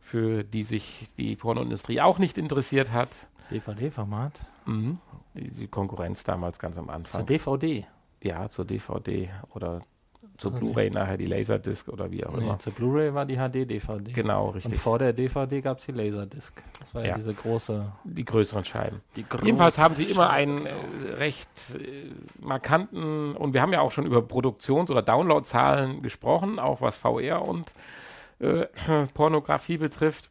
für die sich die Pornoindustrie auch nicht interessiert hat. DVD-Format? Mhm. Die, die, Konkurrenz damals ganz am Anfang. Zur DVD? Ja, zur DVD oder zur okay. Blu-ray nachher die Laserdisc oder wie auch nee, immer. Zur Blu-ray war die HD-DVD. Genau, richtig. Und vor der DVD gab es die Laserdisc. Das war ja, ja, diese große. Die größeren Scheiben. Die Jedenfalls haben sie immer einen äh, recht äh, markanten, und wir haben ja auch schon über Produktions- oder Downloadzahlen gesprochen, auch was VR und äh, Pornografie betrifft.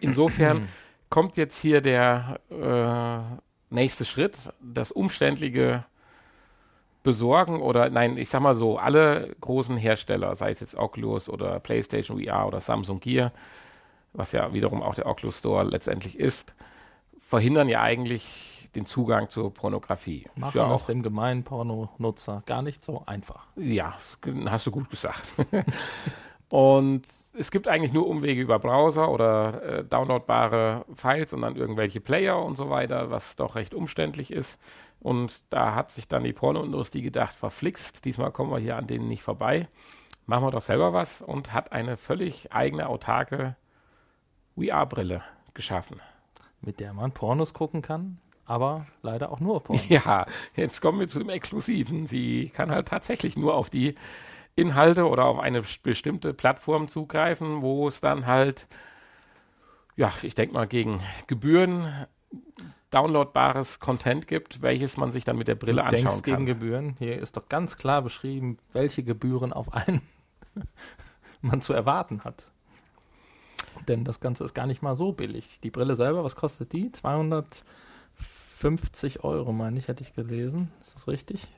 Insofern kommt jetzt hier der äh, nächste Schritt, das umständliche besorgen oder nein, ich sag mal so, alle großen Hersteller, sei es jetzt Oculus oder PlayStation VR oder Samsung Gear, was ja wiederum auch der Oculus Store letztendlich ist, verhindern ja eigentlich den Zugang zur Pornografie. Machen ja das dem gemeinen Pornonutzer gar nicht so einfach. Ja, hast du gut gesagt. Und es gibt eigentlich nur Umwege über Browser oder äh, downloadbare Files und dann irgendwelche Player und so weiter, was doch recht umständlich ist. Und da hat sich dann die Pornoindustrie gedacht, verflixt, diesmal kommen wir hier an denen nicht vorbei. Machen wir doch selber was und hat eine völlig eigene, autarke VR-Brille geschaffen. Mit der man Pornos gucken kann, aber leider auch nur Pornos. Ja, jetzt kommen wir zu dem Exklusiven. Sie kann halt tatsächlich nur auf die Inhalte oder auf eine bestimmte Plattform zugreifen, wo es dann halt, ja, ich denke mal, gegen Gebühren downloadbares Content gibt, welches man sich dann mit der Brille du anschauen denkst kann. gegen Gebühren? Hier ist doch ganz klar beschrieben, welche Gebühren auf einen man zu erwarten hat. Denn das Ganze ist gar nicht mal so billig. Die Brille selber, was kostet die? 250 Euro, meine ich, hätte ich gelesen. Ist das richtig?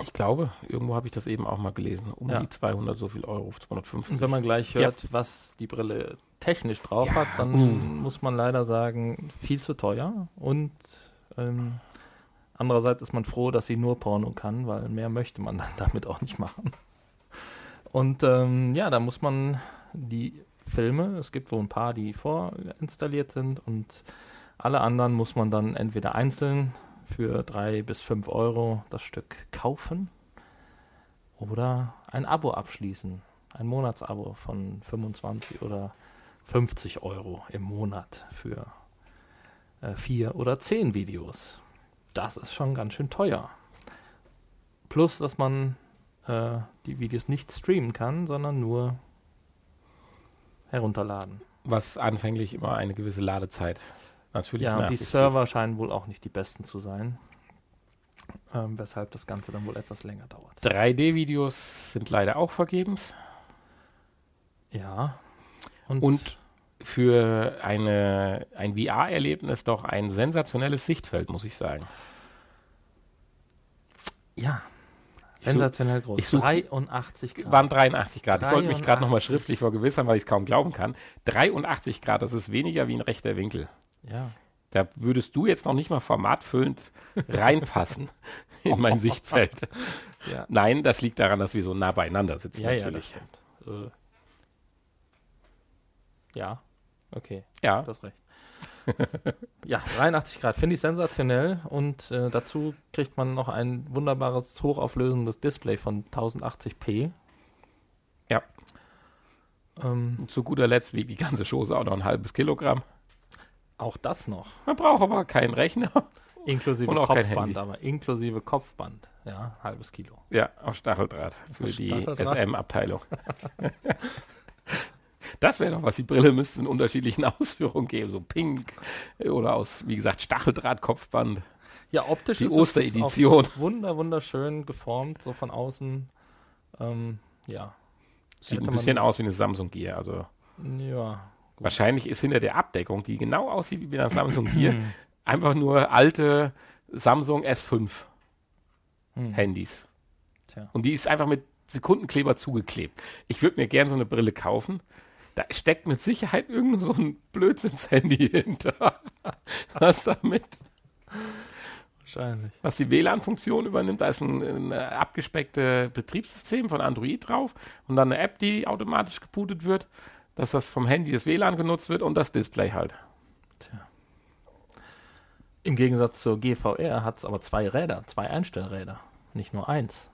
Ich glaube, irgendwo habe ich das eben auch mal gelesen. Um ja. die 200 so viel Euro, 250. Und wenn man gleich hört, ja. was die Brille technisch drauf ja. hat, dann uh. muss man leider sagen, viel zu teuer. Und ähm, andererseits ist man froh, dass sie nur Porno kann, weil mehr möchte man dann damit auch nicht machen. Und ähm, ja, da muss man die Filme, es gibt wohl ein paar, die vorinstalliert sind und alle anderen muss man dann entweder einzeln für drei bis fünf Euro das Stück kaufen oder ein Abo abschließen. Ein Monatsabo von 25 oder 50 Euro im Monat für äh, vier oder zehn Videos. Das ist schon ganz schön teuer. Plus, dass man äh, die Videos nicht streamen kann, sondern nur herunterladen. Was anfänglich immer eine gewisse Ladezeit natürlich. Ja, und die Server zieht. scheinen wohl auch nicht die besten zu sein. Ähm, weshalb das Ganze dann wohl etwas länger dauert. 3D-Videos sind leider auch vergebens. Ja. Und, und für eine, ein VR-Erlebnis doch ein sensationelles Sichtfeld, muss ich sagen. Ja, sensationell groß. Ich such, 83 Grad. Waren 83 Grad. 83. Ich wollte mich gerade nochmal schriftlich vergewissern, weil ich es kaum glauben kann. 83 Grad, das ist weniger wie ein rechter Winkel. Ja. Da würdest du jetzt noch nicht mal formatfüllend reinpassen in mein Sichtfeld. Ja. Nein, das liegt daran, dass wir so nah beieinander sitzen. Ja, natürlich. Ja, äh. ja. okay. Ja. Du hast recht. ja, 83 Grad finde ich sensationell und äh, dazu kriegt man noch ein wunderbares, hochauflösendes Display von 1080p. Ja. Ähm, zu guter Letzt wiegt die ganze Chose auch noch ein halbes Kilogramm. Auch das noch. Man braucht aber keinen Rechner. Inklusive Kopfband, aber inklusive Kopfband. Ja, halbes Kilo. Ja, auf Stacheldraht für auf die SM-Abteilung. das wäre doch was. Die Brille müsste es in unterschiedlichen Ausführungen geben. So pink oder aus, wie gesagt, Stacheldraht-Kopfband. Ja, optisch die ist Osteredition. Wunder, wunderschön geformt, so von außen. Ähm, ja. Sieht ein bisschen aus wie eine Samsung Gear, also. Ja. Wahrscheinlich ist hinter der Abdeckung, die genau aussieht wie bei einer Samsung hier, einfach nur alte Samsung S5 hm. Handys. Tja. Und die ist einfach mit Sekundenkleber zugeklebt. Ich würde mir gerne so eine Brille kaufen. Da steckt mit Sicherheit irgend so ein Blödsinns-Handy hinter. Was damit Wahrscheinlich. Was die WLAN-Funktion übernimmt, da ist ein, ein abgespecktes Betriebssystem von Android drauf und dann eine App, die automatisch gebootet wird, dass das vom Handy das WLAN genutzt wird und das Display halt. Tja. Im Gegensatz zur GVR hat es aber zwei Räder, zwei Einstellräder, nicht nur eins.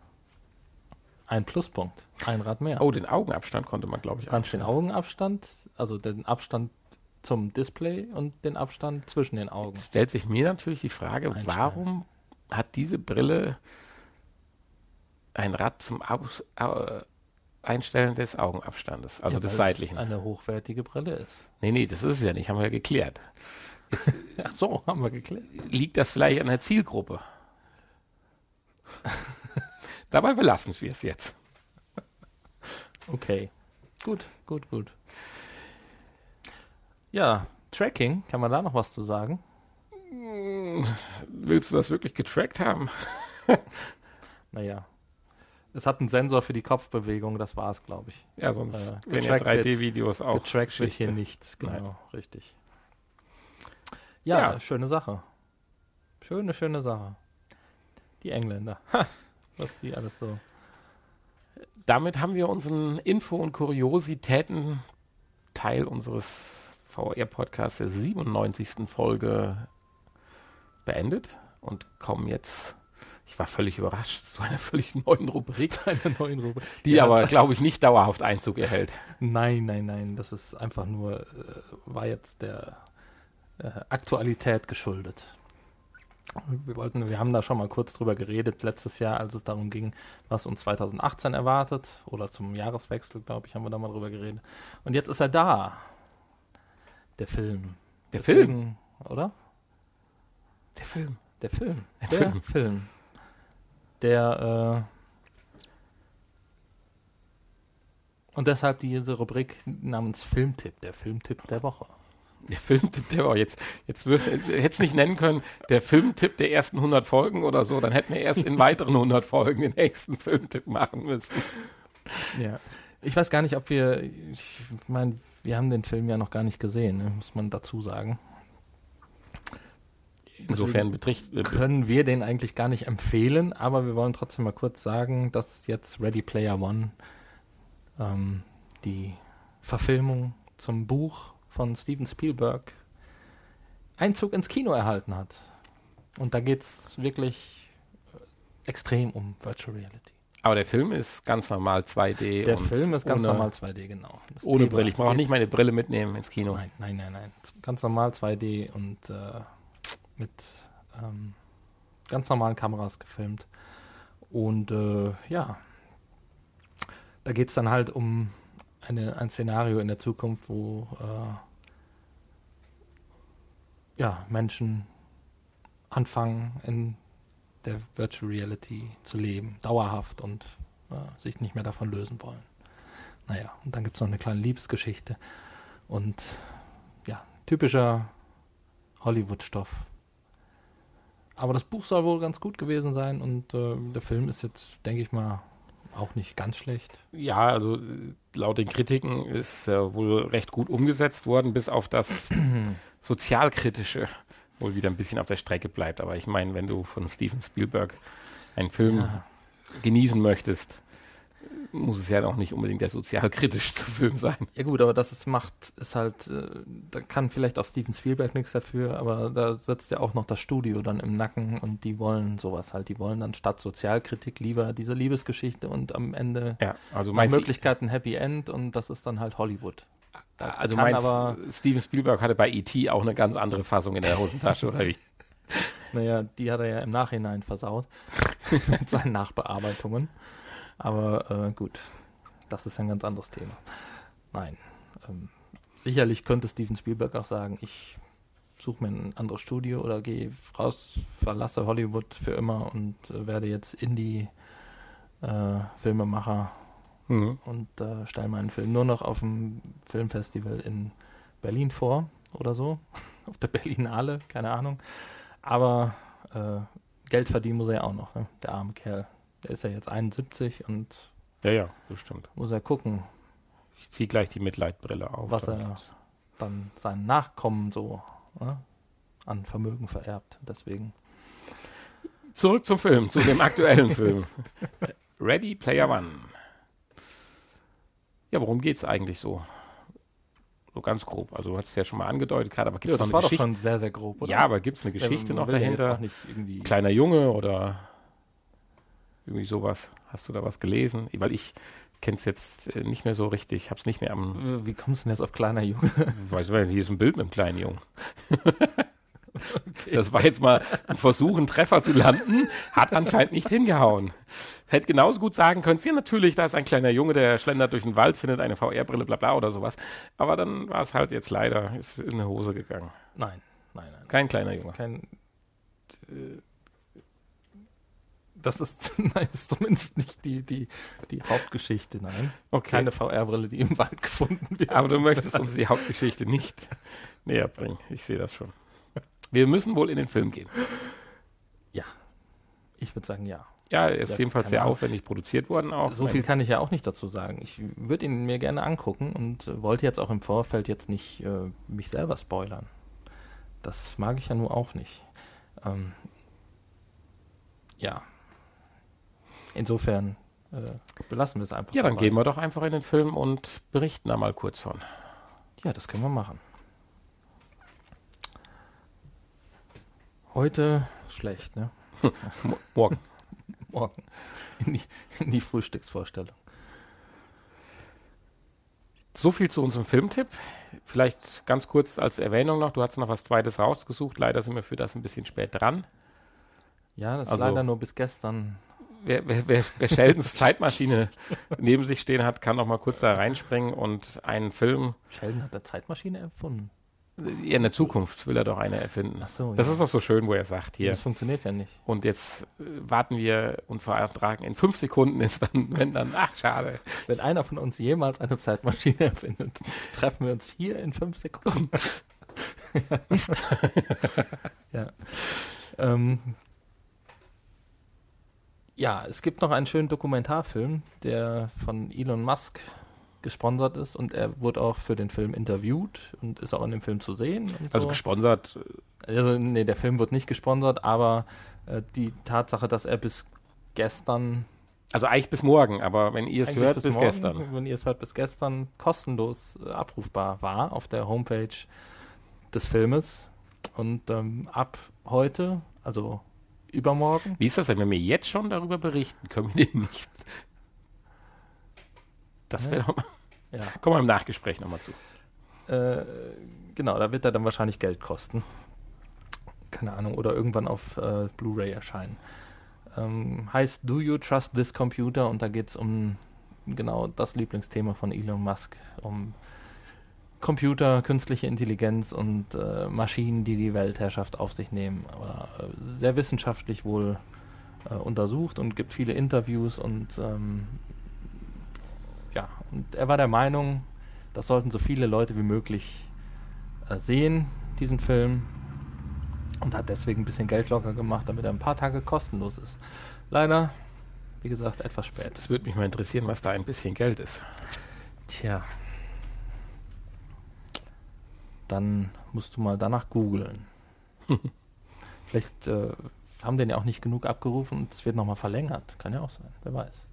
Ein Pluspunkt, ein Rad mehr. Oh, den Augenabstand konnte man, glaube ich. Du kannst den Augenabstand, also den Abstand zum Display und den Abstand zwischen den Augen. Jetzt stellt sich mir natürlich die Frage, warum hat diese Brille ein Rad zum Aus, äh, Einstellen des Augenabstandes, also ja, des seitlichen? eine hochwertige Brille ist. Nee, nee, das ist es ja nicht, haben wir ja geklärt. Jetzt, Ach so, haben wir geklärt. Liegt das vielleicht an der Zielgruppe? Dabei belassen wir es jetzt. Okay. Gut, gut, gut. Ja, Tracking, kann man da noch was zu sagen? Willst du das wirklich getrackt haben? naja. Es hat einen Sensor für die Kopfbewegung, das war es, glaube ich. Ja, sonst äh, wenn ja 3D-Videos auch. Getrackt wird hier nichts, genau, Nein. richtig. Ja, ja, schöne Sache. Schöne, schöne Sache. Die Engländer. was die alles so. Damit haben wir unseren Info- und Kuriositäten-Teil unseres VR-Podcasts der 97. Folge beendet und kommen jetzt ich war völlig überrascht zu einer völlig neuen Rubrik. Einer neuen Rubrik. Die ja, aber, glaube ich, nicht dauerhaft Einzug erhält. Nein, nein, nein. Das ist einfach nur, äh, war jetzt der äh, Aktualität geschuldet. Wir wollten, wir haben da schon mal kurz drüber geredet letztes Jahr, als es darum ging, was uns 2018 erwartet oder zum Jahreswechsel, glaube ich, haben wir da mal drüber geredet. Und jetzt ist er da, der Film. Der Deswegen, Film, oder? Der Film, der Film, der, der Film. Film. Der äh, und deshalb diese Rubrik namens Filmtipp, der Filmtipp der Woche. Der Filmtipp der Woche. Jetzt, jetzt hätte es nicht nennen können, der Filmtipp der ersten 100 Folgen oder so. Dann hätten wir erst in weiteren 100 Folgen den nächsten Filmtipp machen müssen. Ja. Ich weiß gar nicht, ob wir, ich meine, wir haben den Film ja noch gar nicht gesehen, ne? muss man dazu sagen. Insofern betricht, äh, können wir den eigentlich gar nicht empfehlen, aber wir wollen trotzdem mal kurz sagen, dass jetzt Ready Player One ähm, die Verfilmung zum Buch von Steven Spielberg Einzug ins Kino erhalten hat. Und da geht es wirklich äh, extrem um Virtual Reality. Aber der Film ist ganz normal 2D. Der Film ist ganz normal 2D, genau. Das ohne Brille. Ich brauche auch nicht meine Brille mitnehmen ins Kino. Nein, nein, nein, nein. Ganz normal 2D und äh, mit ähm, ganz normalen Kameras gefilmt. Und äh, ja, da geht es dann halt um eine, ein Szenario in der Zukunft, wo äh, ja, Menschen anfangen, in der Virtual Reality zu leben, dauerhaft und äh, sich nicht mehr davon lösen wollen. Naja, und dann gibt es noch eine kleine Liebesgeschichte und ja, typischer Hollywood-Stoff. Aber das Buch soll wohl ganz gut gewesen sein und äh, der Film ist jetzt, denke ich mal, auch nicht ganz schlecht. Ja, also laut den Kritiken ist äh, wohl recht gut umgesetzt worden, bis auf das sozialkritische wohl wieder ein bisschen auf der Strecke bleibt. Aber ich meine, wenn du von Steven Spielberg einen Film ja. genießen möchtest, muss es ja auch nicht unbedingt der sozialkritischste Film sein. Ja gut, aber das es macht, ist halt, äh, da kann vielleicht auch Steven Spielberg nichts dafür, aber da setzt ja auch noch das Studio dann im Nacken und die wollen sowas halt, die wollen dann statt Sozialkritik lieber diese Liebesgeschichte und am Ende ja, also Möglichkeiten Happy End und das ist dann halt Hollywood. Da also meinst aber Steven Spielberg hatte bei E.T. auch eine ganz andere Fassung in der Hosentasche, oder wie? Naja, die hat er ja im Nachhinein versaut mit seinen Nachbearbeitungen. Aber äh, gut, das ist ein ganz anderes Thema. Nein. Ähm, sicherlich könnte Steven Spielberg auch sagen, ich suche mir ein anderes Studio oder gehe raus, verlasse Hollywood für immer und äh, werde jetzt Indie-Filmemacher äh, mhm. und äh, stelle meinen Film nur noch auf dem Filmfestival in Berlin vor oder so. auf der Berlinale, keine Ahnung. Aber äh, Geld verdienen muss er ja auch noch, ne? der arme Kerl. Der ist ja jetzt 71 und ja, ja, das stimmt. Muss er gucken. Ich ziehe gleich die Mitleidbrille auf. Was er dann seinen Nachkommen so ne, an Vermögen vererbt. Deswegen. Zurück zum Film, zu dem aktuellen Film. Ready Player One. Ja, worum geht es eigentlich so? So ganz grob. Also du hast es ja schon mal angedeutet gerade, aber gibt es ja, noch eine Geschichte? Das war doch schon sehr, sehr grob, oder? Ja, aber gibt es eine Geschichte ja, noch dahinter? Kleiner Junge oder irgendwie sowas. Hast du da was gelesen? Weil ich kenne es jetzt äh, nicht mehr so richtig. Ich habe es nicht mehr am. Wie kommst du denn jetzt auf kleiner Junge? Weiß nicht, hier ist ein Bild mit einem kleinen Jungen. Okay. Das war jetzt mal ein Versuch, einen Treffer zu landen, hat anscheinend nicht hingehauen. Hätte genauso gut sagen können, ja natürlich, da ist ein kleiner Junge, der schlendert durch den Wald, findet eine VR-Brille, bla bla oder sowas. Aber dann war es halt jetzt leider, ist in eine Hose gegangen. Nein, nein, nein. Kein kleiner Junge. Kein, äh, das ist, nein, ist zumindest nicht die, die, die Hauptgeschichte, nein. Okay. Keine VR-Brille, die im Wald gefunden wird. Aber du möchtest uns die Hauptgeschichte nicht näher bringen. Ich sehe das schon. Wir müssen wohl in den Film gehen. Ja. Ich würde sagen, ja. Ja, er ist das jedenfalls sehr aufwendig produziert worden auch. So viel kann ich ja auch nicht dazu sagen. Ich würde ihn mir gerne angucken und wollte jetzt auch im Vorfeld jetzt nicht äh, mich selber spoilern. Das mag ich ja nur auch nicht. Ähm, ja. Insofern äh, belassen wir es einfach. Ja, dann dabei. gehen wir doch einfach in den Film und berichten da mal kurz von. Ja, das können wir machen. Heute schlecht, ne? Morgen. Morgen. In die, in die Frühstücksvorstellung. So viel zu unserem Filmtipp. Vielleicht ganz kurz als Erwähnung noch, du hast noch was Zweites rausgesucht. Leider sind wir für das ein bisschen spät dran. Ja, das also, ist leider nur bis gestern. Wer, wer, wer, wer Sheldons Zeitmaschine neben sich stehen hat, kann noch mal kurz da reinspringen und einen Film. Sheldon hat eine Zeitmaschine erfunden. Ja, in der Zukunft will er doch eine erfinden. Ach so, das ja. ist doch so schön, wo er sagt, hier. Das funktioniert ja nicht. Und jetzt äh, warten wir und vertragen. In fünf Sekunden ist dann, wenn dann, ach, schade. Wenn einer von uns jemals eine Zeitmaschine erfindet, treffen wir uns hier in fünf Sekunden. ja. Ähm, ja, es gibt noch einen schönen Dokumentarfilm, der von Elon Musk gesponsert ist und er wurde auch für den Film interviewt und ist auch in dem Film zu sehen. also so. gesponsert? Also, nee, der Film wird nicht gesponsert, aber äh, die Tatsache, dass er bis gestern. Also eigentlich bis morgen, aber wenn ihr es hört, bis, bis morgen, gestern. Wenn ihr es hört, bis gestern kostenlos äh, abrufbar war auf der Homepage des Filmes. Und ähm, ab heute, also übermorgen. Wie ist das denn, wenn wir jetzt schon darüber berichten? Können wir den nicht das wäre doch mal. Ja. Kommen wir im Nachgespräch nochmal zu. Äh, genau, da wird er dann wahrscheinlich Geld kosten. Keine Ahnung, oder irgendwann auf äh, Blu-ray erscheinen. Ähm, heißt Do You Trust This Computer? Und da geht es um genau das Lieblingsthema von Elon Musk, um Computer, künstliche Intelligenz und äh, Maschinen, die die Weltherrschaft auf sich nehmen. Aber äh, sehr wissenschaftlich wohl äh, untersucht und gibt viele Interviews und ähm, ja, und er war der Meinung, das sollten so viele Leute wie möglich äh, sehen, diesen Film. Und hat deswegen ein bisschen Geld locker gemacht, damit er ein paar Tage kostenlos ist. Leider, wie gesagt, etwas spät. Das würde mich mal interessieren, was da ein bisschen Geld ist. Tja. Dann musst du mal danach googeln. Vielleicht äh, haben den ja auch nicht genug abgerufen und es wird nochmal verlängert. Kann ja auch sein, wer weiß.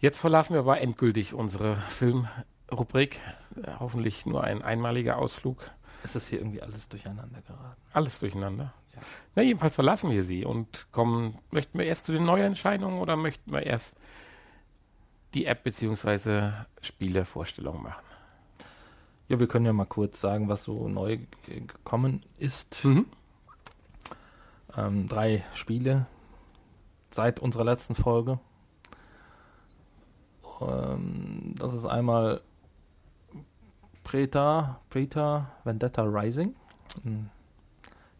Jetzt verlassen wir aber endgültig unsere Filmrubrik. Hoffentlich nur ein einmaliger Ausflug. Ist das hier irgendwie alles durcheinander geraten? Alles durcheinander. Ja. Na, jedenfalls verlassen wir sie und kommen. Möchten wir erst zu den Neuentscheidungen oder möchten wir erst die App bzw. Spielevorstellung machen? Ja, wir können ja mal kurz sagen, was so neu gekommen ist. Mhm. Ähm, drei Spiele seit unserer letzten Folge. Ähm, das ist einmal Preta, Preta Vendetta Rising, ein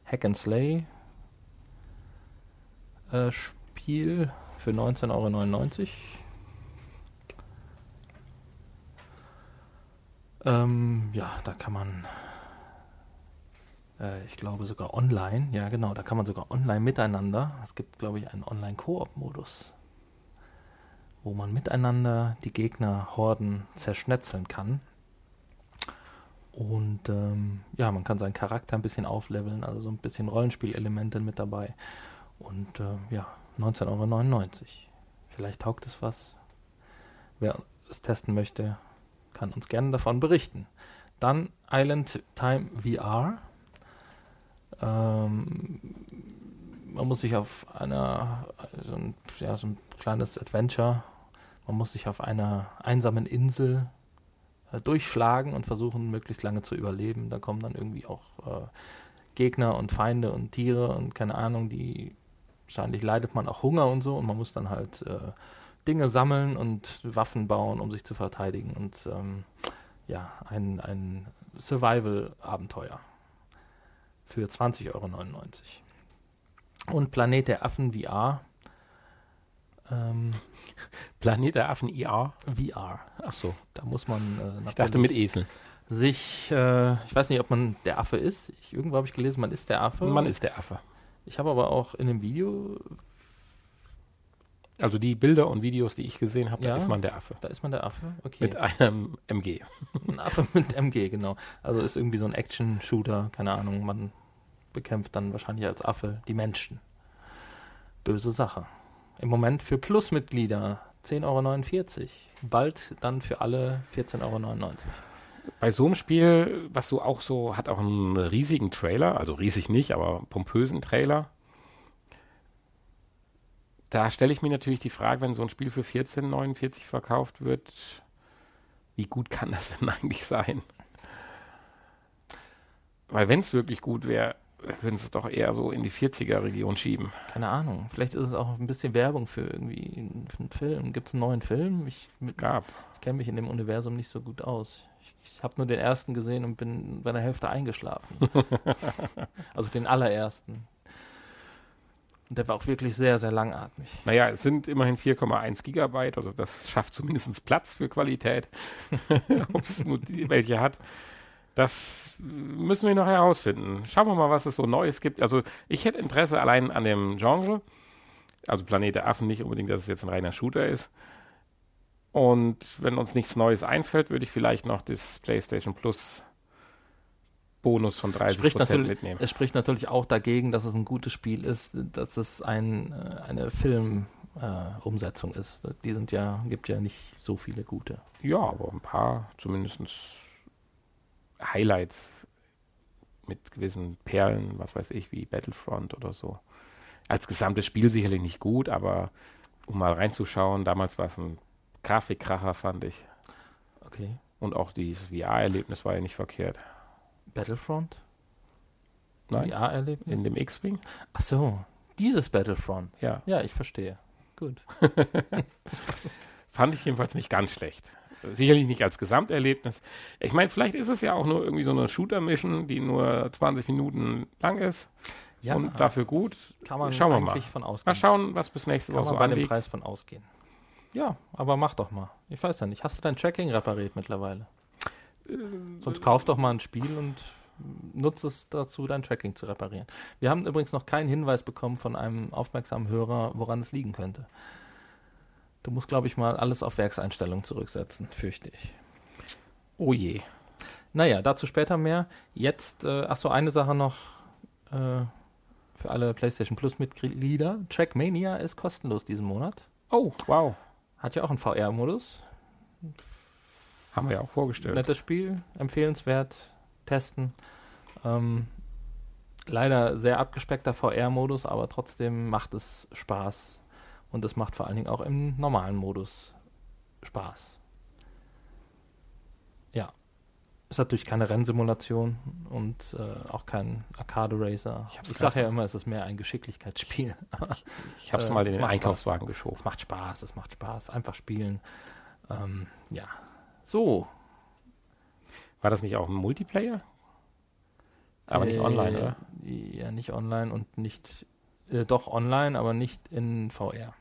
Hack and Slay äh, Spiel für 19,99 Euro. Ähm, ja, da kann man, äh, ich glaube sogar online, ja genau, da kann man sogar online miteinander. Es gibt, glaube ich, einen Online-Koop-Modus wo man miteinander die Gegnerhorden zerschnetzeln kann. Und ähm, ja, man kann seinen Charakter ein bisschen aufleveln, also so ein bisschen Rollenspielelemente mit dabei. Und äh, ja, 19,99 Euro. Vielleicht taugt es was. Wer es testen möchte, kann uns gerne davon berichten. Dann Island Time VR. Ähm, man muss sich auf einer, so ein, ja, so ein kleines Adventure, man muss sich auf einer einsamen Insel äh, durchschlagen und versuchen, möglichst lange zu überleben. Da kommen dann irgendwie auch äh, Gegner und Feinde und Tiere und keine Ahnung, die wahrscheinlich leidet man auch Hunger und so und man muss dann halt äh, Dinge sammeln und Waffen bauen, um sich zu verteidigen und ähm, ja, ein, ein Survival-Abenteuer für 20,99 Euro. Und Planet der Affen VR. Ähm, Planet der Affen IR? VR. Ach so. Da muss man. Äh, ich dachte mit Esel. Sich, äh, ich weiß nicht, ob man der Affe ist. Ich, irgendwo habe ich gelesen, man ist der Affe. Man ist der Affe. Ich habe aber auch in dem Video. Also die Bilder und Videos, die ich gesehen habe, ja, da ist man der Affe. Da ist man der Affe, okay. Mit einem MG. Ein Affe mit MG, genau. Also ist irgendwie so ein Action-Shooter, keine Ahnung. Man bekämpft dann wahrscheinlich als Affe die Menschen. Böse Sache. Im Moment für Plusmitglieder 10,49 Euro. Bald dann für alle 14,99 Euro. Bei so einem Spiel, was so auch so, hat auch einen riesigen Trailer, also riesig nicht, aber pompösen Trailer. Da stelle ich mir natürlich die Frage, wenn so ein Spiel für 14,49 verkauft wird, wie gut kann das denn eigentlich sein? Weil wenn es wirklich gut wäre, würden sie es doch eher so in die 40er-Region schieben. Keine Ahnung. Vielleicht ist es auch ein bisschen Werbung für irgendwie einen Film. Gibt es einen neuen Film? Ich, gab. Ich kenne mich in dem Universum nicht so gut aus. Ich, ich habe nur den ersten gesehen und bin bei der Hälfte eingeschlafen. also den allerersten. Und der war auch wirklich sehr, sehr langatmig. Naja, es sind immerhin 4,1 Gigabyte, also das schafft zumindest Platz für Qualität, ob es nur die, welche hat. Das müssen wir noch herausfinden. Schauen wir mal, was es so Neues gibt. Also ich hätte Interesse allein an dem Genre. Also Planet der Affen nicht unbedingt, dass es jetzt ein reiner Shooter ist. Und wenn uns nichts Neues einfällt, würde ich vielleicht noch das PlayStation Plus Bonus von 30 Prozent mitnehmen. Es spricht natürlich auch dagegen, dass es ein gutes Spiel ist, dass es ein, äh, eine Filmumsetzung äh, ist. Die sind ja, gibt ja nicht so viele gute. Ja, aber ein paar zumindest Highlights mit gewissen Perlen, was weiß ich, wie Battlefront oder so. Als gesamtes Spiel sicherlich nicht gut, aber um mal reinzuschauen, damals war es ein Grafikkracher, fand ich. Okay. Und auch dieses VR-Erlebnis war ja nicht verkehrt. Battlefront? Nein. VR-Erlebnis? In dem X-Wing? Ach so, dieses Battlefront. Ja. Ja, ich verstehe. Gut. fand ich jedenfalls nicht ganz schlecht. Sicherlich nicht als Gesamterlebnis. Ich meine, vielleicht ist es ja auch nur irgendwie so eine Shooter-Mission, die nur 20 Minuten lang ist. Ja, und dafür gut. Kann man schauen wir mal. von ausgehen. Mal schauen, was bis nächste kann Woche so bei anliegt. dem Preis von ausgehen. Ja, aber mach doch mal. Ich weiß ja nicht. Hast du dein Tracking repariert mittlerweile? Sonst kauf doch mal ein Spiel und nutze es dazu, dein Tracking zu reparieren. Wir haben übrigens noch keinen Hinweis bekommen von einem aufmerksamen Hörer, woran es liegen könnte. Du musst, glaube ich, mal alles auf Werkseinstellungen zurücksetzen, fürchte ich. Oh je. Naja, dazu später mehr. Jetzt, äh, ach so, eine Sache noch äh, für alle PlayStation Plus Mitglieder. Trackmania ist kostenlos diesen Monat. Oh, wow. Hat ja auch einen VR-Modus. Haben wir ja auch vorgestellt. Nettes Spiel, empfehlenswert, testen. Ähm, leider sehr abgespeckter VR-Modus, aber trotzdem macht es Spaß, und es macht vor allen Dingen auch im normalen Modus Spaß. Ja. Ist natürlich keine Rennsimulation und äh, auch kein Arcade Racer. Ich, ich sage ja immer, es ist mehr ein Geschicklichkeitsspiel. ich ich habe es äh, mal in den Einkaufswagen Spaß. geschoben. Es macht Spaß, es macht Spaß. Einfach spielen. Ähm, ja. So. War das nicht auch ein Multiplayer? Aber äh, nicht online, oder? Ja, nicht online und nicht, äh, doch online, aber nicht in VR.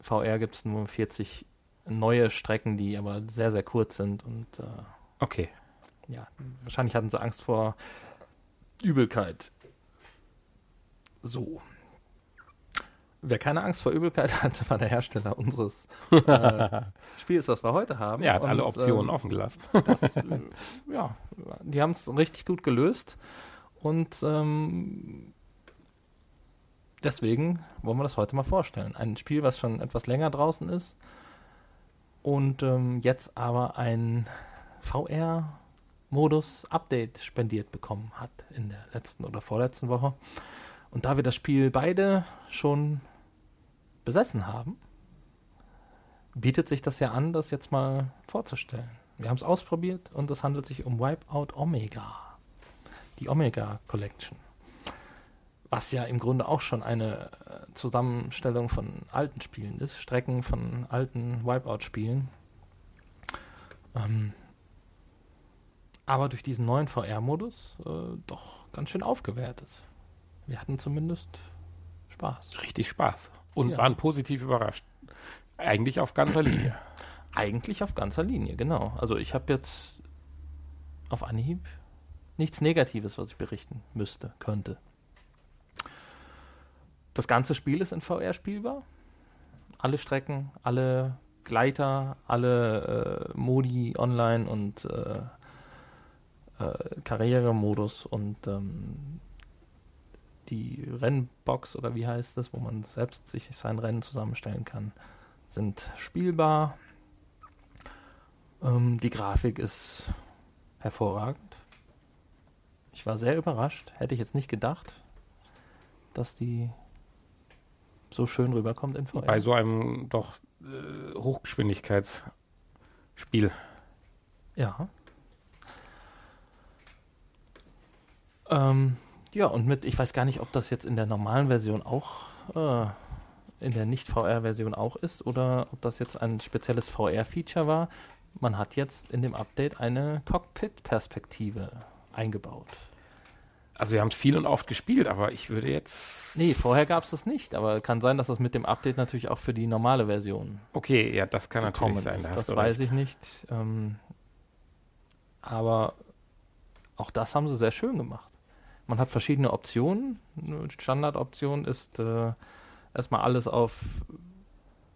VR gibt es nur 40 neue Strecken, die aber sehr, sehr kurz sind und äh, okay. Ja, wahrscheinlich hatten sie Angst vor Übelkeit. So. Wer keine Angst vor Übelkeit hat, war der Hersteller unseres äh, Spiels, was wir heute haben. Er hat und, alle Optionen ähm, offen gelassen. Das, äh, ja, die haben es richtig gut gelöst. Und ähm, deswegen wollen wir das heute mal vorstellen. Ein Spiel, was schon etwas länger draußen ist und ähm, jetzt aber ein VR-Modus-Update spendiert bekommen hat in der letzten oder vorletzten Woche. Und da wir das Spiel beide schon besessen haben, bietet sich das ja an, das jetzt mal vorzustellen. Wir haben es ausprobiert und es handelt sich um Wipeout Omega. Die Omega Collection. Was ja im Grunde auch schon eine äh, Zusammenstellung von alten Spielen ist, Strecken von alten Wipeout-Spielen. Ähm, aber durch diesen neuen VR-Modus äh, doch ganz schön aufgewertet. Wir hatten zumindest Spaß. Richtig Spaß. Und ja. waren positiv überrascht. Eigentlich auf ganzer Linie. Eigentlich auf ganzer Linie, genau. Also ich habe jetzt auf Anhieb nichts Negatives, was ich berichten müsste, könnte. Das ganze Spiel ist in VR spielbar. Alle Strecken, alle Gleiter, alle äh, Modi online und äh, äh, Karrieremodus und ähm, die Rennbox oder wie heißt das, wo man selbst sich sein Rennen zusammenstellen kann, sind spielbar. Ähm, die Grafik ist hervorragend. Ich war sehr überrascht. Hätte ich jetzt nicht gedacht, dass die so schön rüberkommt in VR. Bei so einem doch äh, Hochgeschwindigkeitsspiel. Ja. Ähm, ja, und mit, ich weiß gar nicht, ob das jetzt in der normalen Version auch, äh, in der Nicht-VR-Version auch ist oder ob das jetzt ein spezielles VR-Feature war. Man hat jetzt in dem Update eine Cockpit-Perspektive eingebaut. Also wir haben es viel und oft gespielt, aber ich würde jetzt. Nee, vorher gab es das nicht, aber kann sein, dass das mit dem Update natürlich auch für die normale Version. Okay, ja, das kann natürlich sein. Da das weiß recht. ich nicht. Ähm, aber auch das haben sie sehr schön gemacht. Man hat verschiedene Optionen. Standardoption ist äh, erstmal alles auf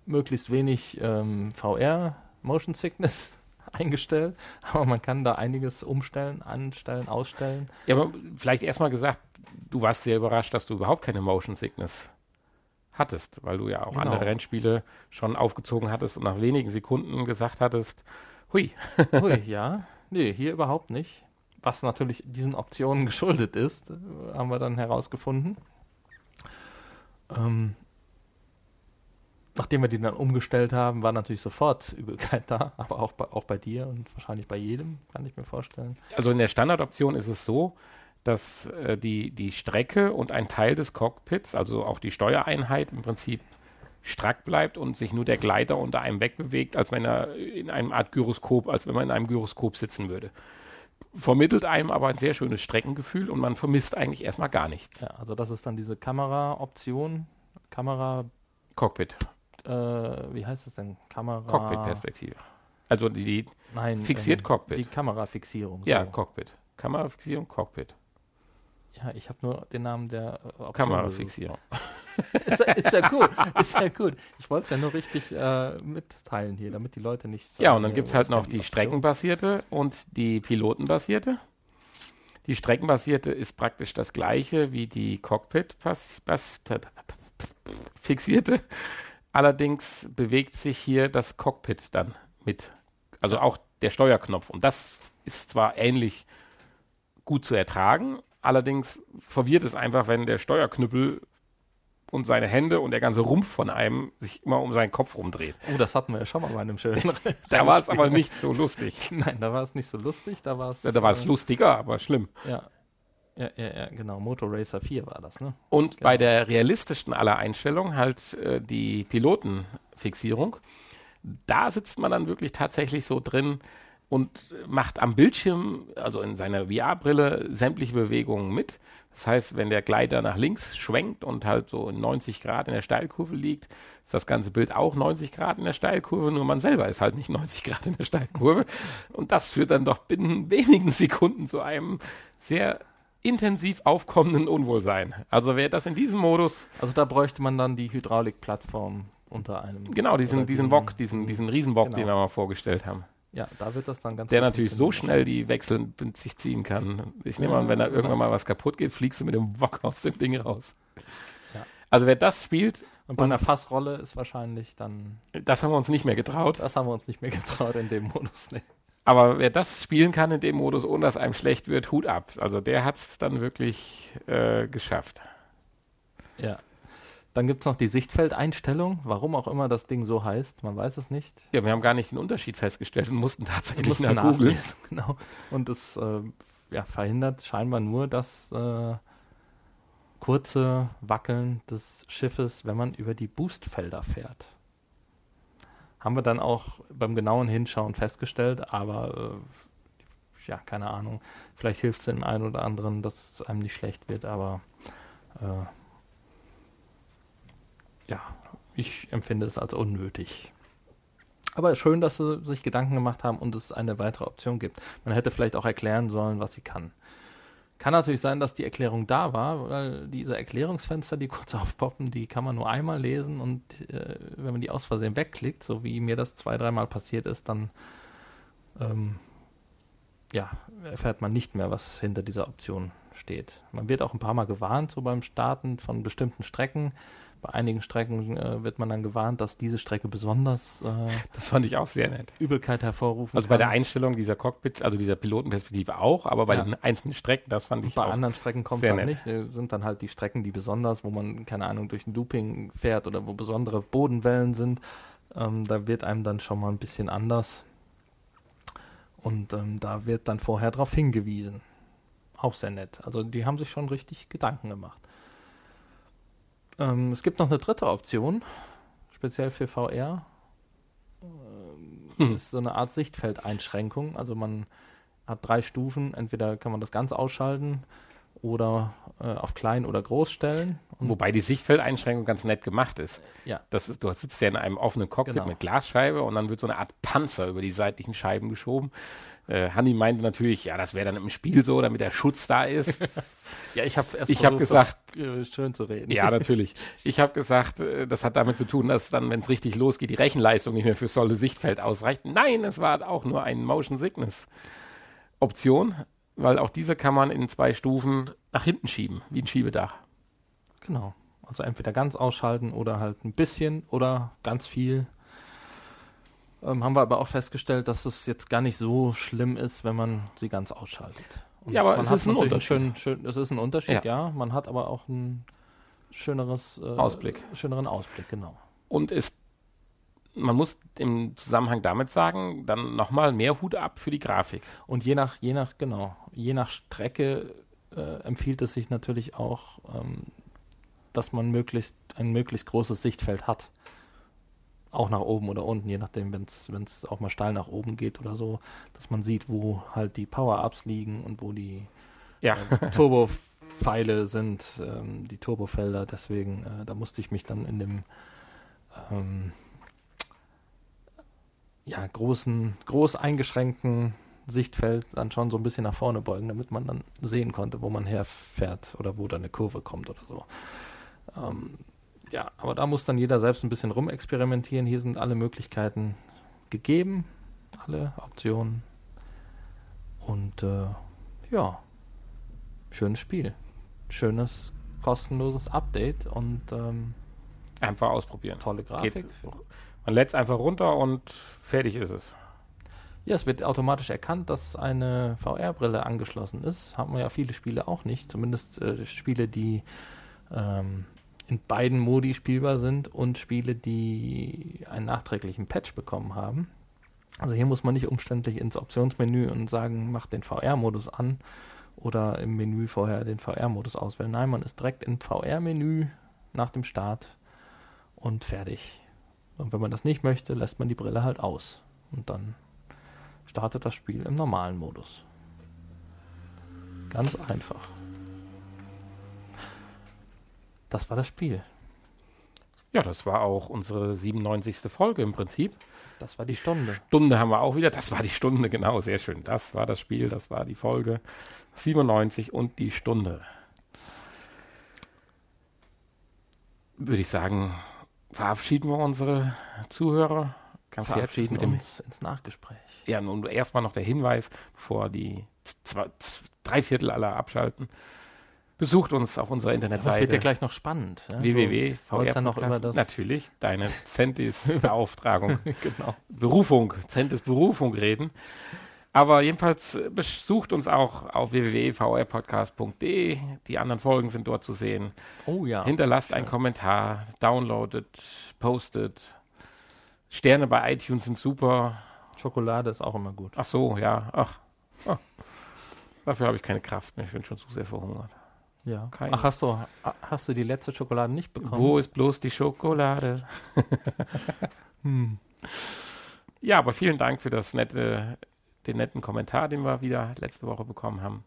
möglichst wenig ähm, VR, Motion Sickness eingestellt, aber man kann da einiges umstellen, anstellen, ausstellen. Ja, aber vielleicht erstmal gesagt, du warst sehr überrascht, dass du überhaupt keine Motion Sickness hattest, weil du ja auch genau. andere Rennspiele schon aufgezogen hattest und nach wenigen Sekunden gesagt hattest, hui. hui, ja. Nee, hier überhaupt nicht was natürlich diesen Optionen geschuldet ist, haben wir dann herausgefunden. Ähm, nachdem wir die dann umgestellt haben, war natürlich sofort Übelkeit da, aber auch bei, auch bei dir und wahrscheinlich bei jedem, kann ich mir vorstellen. Also in der Standardoption ist es so, dass äh, die, die Strecke und ein Teil des Cockpits, also auch die Steuereinheit im Prinzip strack bleibt und sich nur der Gleiter unter einem wegbewegt, als wenn er in einem Art Gyroskop, als wenn man in einem Gyroskop sitzen würde vermittelt einem aber ein sehr schönes Streckengefühl und man vermisst eigentlich erstmal gar nichts. Ja, also das ist dann diese Kamera-Option, Kamera Cockpit. Äh, wie heißt das denn? Kamera Cockpit-Perspektive. Also die, Nein, fixiert ähm, Cockpit. Die Kamerafixierung. So. Ja, Cockpit. Kamerafixierung, Cockpit. Ja, ich habe nur den Namen der äh, Option Kamerafixierung. Ist, ist, ja gut, ist ja gut. Ich wollte es ja nur richtig äh, mitteilen hier, damit die Leute nicht sagen, Ja, und dann gibt es halt noch die Option? streckenbasierte und die pilotenbasierte. Die streckenbasierte ist praktisch das gleiche wie die Cockpit fixierte. Allerdings bewegt sich hier das Cockpit dann mit. Also auch der Steuerknopf. Und das ist zwar ähnlich gut zu ertragen, allerdings verwirrt es einfach, wenn der Steuerknüppel und seine Hände und der ganze Rumpf von einem sich immer um seinen Kopf rumdreht. Oh, das hatten wir ja schon mal bei einem schönen. da war es aber nicht so lustig. Nein, da war es nicht so lustig, da war es. Ja, da war es äh, lustiger, aber schlimm. Ja. Ja, ja, ja, genau. Motor Racer 4 war das, ne? Und genau. bei der realistischsten aller Einstellungen halt äh, die Pilotenfixierung. Da sitzt man dann wirklich tatsächlich so drin und macht am Bildschirm, also in seiner VR-Brille, sämtliche Bewegungen mit. Das heißt, wenn der Gleiter nach links schwenkt und halt so in 90 Grad in der Steilkurve liegt, ist das ganze Bild auch 90 Grad in der Steilkurve, nur man selber ist halt nicht 90 Grad in der Steilkurve. Und das führt dann doch binnen wenigen Sekunden zu einem sehr intensiv aufkommenden Unwohlsein. Also wer das in diesem Modus. Also da bräuchte man dann die Hydraulikplattform unter einem. Genau, diesen, diesen Wok, diesen, diesen Riesenwok, genau. den wir mal vorgestellt haben. Ja, da wird das dann ganz Der natürlich so schnell die Wechsel mit sich ziehen kann. Ich nehme an, wenn da irgendwann mal was kaputt geht, fliegst du mit dem Wok aus dem Ding raus. Ja. Also wer das spielt. Und bei einer Fassrolle ist wahrscheinlich dann. Das haben wir uns nicht mehr getraut. Das haben wir uns nicht mehr getraut in dem Modus, ne. Aber wer das spielen kann in dem Modus, ohne dass einem schlecht wird, Hut ab. Also der hat es dann wirklich äh, geschafft. Ja. Dann gibt es noch die Sichtfeldeinstellung, warum auch immer das Ding so heißt, man weiß es nicht. Ja, wir haben gar nicht den Unterschied festgestellt und mussten tatsächlich mussten nach Google. Genau. Und es äh, ja, verhindert scheinbar nur das äh, kurze Wackeln des Schiffes, wenn man über die Boostfelder fährt. Haben wir dann auch beim genauen Hinschauen festgestellt, aber äh, ja, keine Ahnung. Vielleicht hilft es den einen oder anderen, dass es einem nicht schlecht wird, aber äh, ja, ich empfinde es als unnötig. Aber schön, dass sie sich Gedanken gemacht haben und es eine weitere Option gibt. Man hätte vielleicht auch erklären sollen, was sie kann. Kann natürlich sein, dass die Erklärung da war, weil diese Erklärungsfenster, die kurz aufpoppen, die kann man nur einmal lesen und äh, wenn man die aus Versehen wegklickt, so wie mir das zwei, dreimal passiert ist, dann ähm, ja, erfährt man nicht mehr, was hinter dieser Option steht. Man wird auch ein paar Mal gewarnt, so beim Starten von bestimmten Strecken bei einigen Strecken äh, wird man dann gewarnt, dass diese Strecke besonders. Äh, das fand ich auch sehr nett. Übelkeit hervorrufen. Also kann. bei der Einstellung dieser Cockpits, also dieser Pilotenperspektive auch, aber bei ja. den einzelnen Strecken, das fand ich bei auch. Bei anderen Strecken kommt es halt nicht. Das sind dann halt die Strecken, die besonders, wo man, keine Ahnung, durch ein Looping fährt oder wo besondere Bodenwellen sind. Ähm, da wird einem dann schon mal ein bisschen anders. Und ähm, da wird dann vorher darauf hingewiesen. Auch sehr nett. Also die haben sich schon richtig Gedanken gemacht. Ähm, es gibt noch eine dritte Option, speziell für VR. Ähm, hm. Das ist so eine Art Sichtfeldeinschränkung. Also man hat drei Stufen. Entweder kann man das ganz ausschalten oder äh, auf klein oder groß stellen. Wobei die Sichtfeldeinschränkung ganz nett gemacht ist. Ja. Das ist, du sitzt ja in einem offenen Cockpit genau. mit Glasscheibe und dann wird so eine Art Panzer über die seitlichen Scheiben geschoben. Äh, Hanni meinte natürlich, ja, das wäre dann im Spiel so, damit der Schutz da ist. ja, ich habe erst ich hab gesagt, das, äh, schön zu reden. Ja, natürlich. Ich habe gesagt, äh, das hat damit zu tun, dass dann, wenn es richtig losgeht, die Rechenleistung nicht mehr für solche Sichtfeld ausreicht. Nein, es war auch nur ein Motion Sickness Option, weil auch diese kann man in zwei Stufen nach hinten schieben, wie ein Schiebedach. Genau. Also entweder ganz ausschalten oder halt ein bisschen oder ganz viel. Ähm, haben wir aber auch festgestellt, dass es jetzt gar nicht so schlimm ist, wenn man sie ganz ausschaltet. Und ja, aber es ist ein Unterschied. Schön, schön, es ist ein Unterschied, ja. ja. Man hat aber auch einen schöneres äh, Ausblick. schöneren Ausblick, genau. Und ist, man muss im Zusammenhang damit sagen, dann nochmal mehr Hut ab für die Grafik. Und je nach, je nach, genau, je nach Strecke äh, empfiehlt es sich natürlich auch, ähm, dass man möglichst ein möglichst großes Sichtfeld hat auch nach oben oder unten, je nachdem, wenn es auch mal steil nach oben geht oder so, dass man sieht, wo halt die Power-Ups liegen und wo die ja. äh, Turbo-Pfeile sind, ähm, die Turbofelder. Deswegen, äh, da musste ich mich dann in dem ähm, ja, großen, groß eingeschränkten Sichtfeld dann schon so ein bisschen nach vorne beugen, damit man dann sehen konnte, wo man herfährt oder wo da eine Kurve kommt oder so. Ähm, ja, aber da muss dann jeder selbst ein bisschen rumexperimentieren. Hier sind alle Möglichkeiten gegeben, alle Optionen. Und äh, ja, schönes Spiel. Schönes, kostenloses Update und ähm, einfach ausprobieren. Tolle Grafik. Geht. Man lädt es einfach runter und fertig ist es. Ja, es wird automatisch erkannt, dass eine VR-Brille angeschlossen ist. Haben wir ja viele Spiele auch nicht. Zumindest äh, Spiele, die ähm, in beiden Modi spielbar sind und Spiele, die einen nachträglichen Patch bekommen haben. Also hier muss man nicht umständlich ins Optionsmenü und sagen, mach den VR-Modus an oder im Menü vorher den VR-Modus auswählen. Nein, man ist direkt im VR-Menü nach dem Start und fertig. Und wenn man das nicht möchte, lässt man die Brille halt aus. Und dann startet das Spiel im normalen Modus. Ganz einfach. Das war das Spiel. Ja, das war auch unsere 97. Folge im Prinzip. Das war die Stunde. Stunde haben wir auch wieder. Das war die Stunde, genau, sehr schön. Das war das Spiel, das war die Folge 97 und die Stunde. Würde ich sagen, verabschieden wir unsere Zuhörer. Ganz verabschieden mit dem uns ins Nachgespräch. Ja, nun erstmal noch der Hinweis, bevor die zwei, drei Viertel aller abschalten. Besucht uns auf unserer Internetseite. Das wird ja gleich noch spannend. Ja? www.vr ja noch über das Natürlich, deine Centis-Beauftragung. genau. Berufung, Centis-Berufung reden. Aber jedenfalls äh, besucht uns auch auf www.vrpodcast.de. Die anderen Folgen sind dort zu sehen. Oh ja. Hinterlasst einen Kommentar, downloadet, postet. Sterne bei iTunes sind super. Schokolade ist auch immer gut. Ach so, ja. Ach. Ach. Dafür habe ich keine Kraft mehr. Ich bin schon zu sehr verhungert. Ja. Keine. Ach, hast du, hast du die letzte Schokolade nicht bekommen? Wo ist bloß die Schokolade? hm. Ja, aber vielen Dank für das nette, den netten Kommentar, den wir wieder letzte Woche bekommen haben.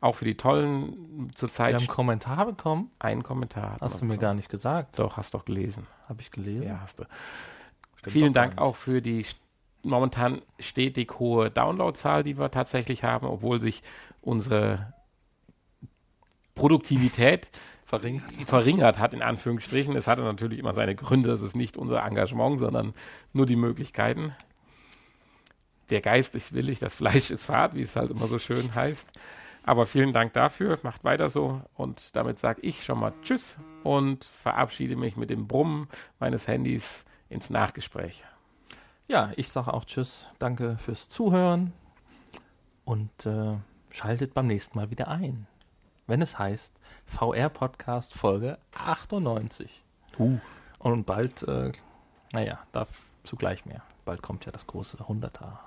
Auch für die tollen zurzeit. Wir haben einen Kommentar bekommen? Einen Kommentar. Hast du mir bekommen. gar nicht gesagt. Doch, hast doch gelesen. Habe ich gelesen? Ja, hast du. Stimmt Vielen Dank auch für die momentan stetig hohe Downloadzahl, die wir tatsächlich haben, obwohl sich unsere Produktivität verringert. verringert hat, in Anführungsstrichen. Es hatte natürlich immer seine Gründe. Es ist nicht unser Engagement, sondern nur die Möglichkeiten. Der Geist ist willig, das Fleisch ist fad, wie es halt immer so schön heißt. Aber vielen Dank dafür. Macht weiter so. Und damit sage ich schon mal Tschüss und verabschiede mich mit dem Brummen meines Handys ins Nachgespräch. Ja, ich sage auch Tschüss. Danke fürs Zuhören und äh, schaltet beim nächsten Mal wieder ein wenn es heißt VR Podcast Folge 98. Uh. Und bald, äh, naja, dazu gleich mehr. Bald kommt ja das große 100er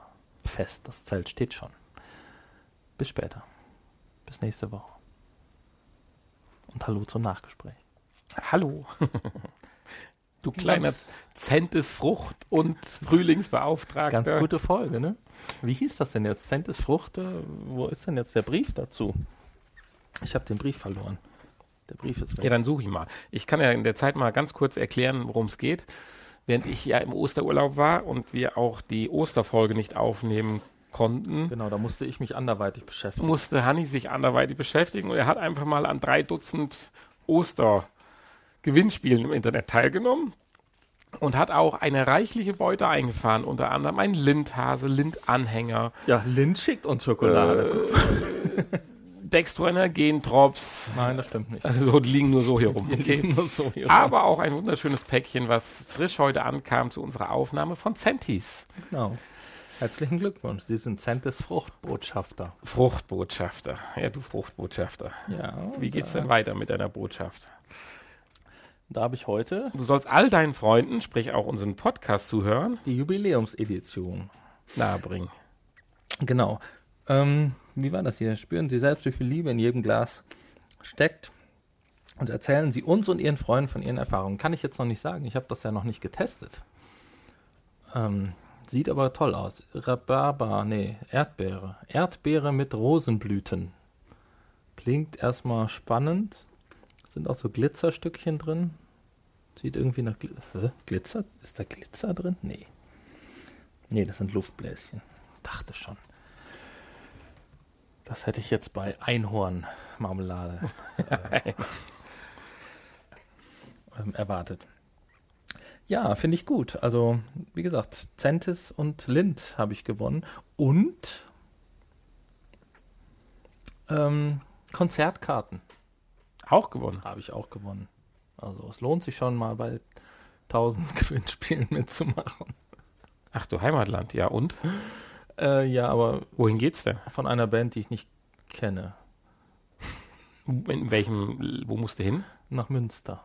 Fest. Das Zelt steht schon. Bis später. Bis nächste Woche. Und hallo zum Nachgespräch. Hallo. du kleiner Zentes Frucht und Frühlingsbeauftragter. Ganz gute Folge, ne? Wie hieß das denn jetzt? Zentes Frucht, äh, wo ist denn jetzt der Brief dazu? Ich habe den Brief verloren. Der Brief ist weg. Ja, dann suche ich mal. Ich kann ja in der Zeit mal ganz kurz erklären, worum es geht. Während ich ja im Osterurlaub war und wir auch die Osterfolge nicht aufnehmen konnten. Genau, da musste ich mich anderweitig beschäftigen. Musste Hanni sich anderweitig beschäftigen und er hat einfach mal an drei Dutzend Oster-Gewinnspielen im Internet teilgenommen und hat auch eine reichliche Beute eingefahren, unter anderem ein Lindhase, Lindanhänger. Ja, Lind schickt uns Schokolade. Äh, Dextroenergen-Drops. Nein, das stimmt nicht. Also die liegen nur so hier rum. Okay. So hier Aber auch ein wunderschönes Päckchen, was frisch heute ankam zu unserer Aufnahme von Centis. Genau. Herzlichen Glückwunsch. Sie sind Centis Fruchtbotschafter. Fruchtbotschafter. Ja, du Fruchtbotschafter. Ja. Wie geht's denn weiter mit deiner Botschaft? Da habe ich heute. Du sollst all deinen Freunden, sprich auch unseren Podcast zuhören, die Jubiläumsedition nahebringen. Genau. Ähm, wie war das hier? Spüren Sie selbst, wie viel Liebe in jedem Glas steckt und erzählen Sie uns und Ihren Freunden von Ihren Erfahrungen. Kann ich jetzt noch nicht sagen. Ich habe das ja noch nicht getestet. Ähm, sieht aber toll aus. Rhabarber, nee, Erdbeere. Erdbeere mit Rosenblüten. Klingt erstmal spannend. Sind auch so Glitzerstückchen drin. Sieht irgendwie nach Gl Glitzer. Ist da Glitzer drin? Nee. Nee, das sind Luftbläschen. Dachte schon. Das hätte ich jetzt bei Einhornmarmelade äh, ähm, erwartet. Ja, finde ich gut. Also, wie gesagt, Centis und Lind habe ich gewonnen. Und ähm, Konzertkarten. Auch gewonnen. Habe ich auch gewonnen. Also, es lohnt sich schon mal bei 1000 Gewinnspielen mitzumachen. Ach du Heimatland, ja und? Äh, ja, aber. Wohin geht's denn? Von einer Band, die ich nicht kenne. In welchem, wo musst du hin? Nach Münster.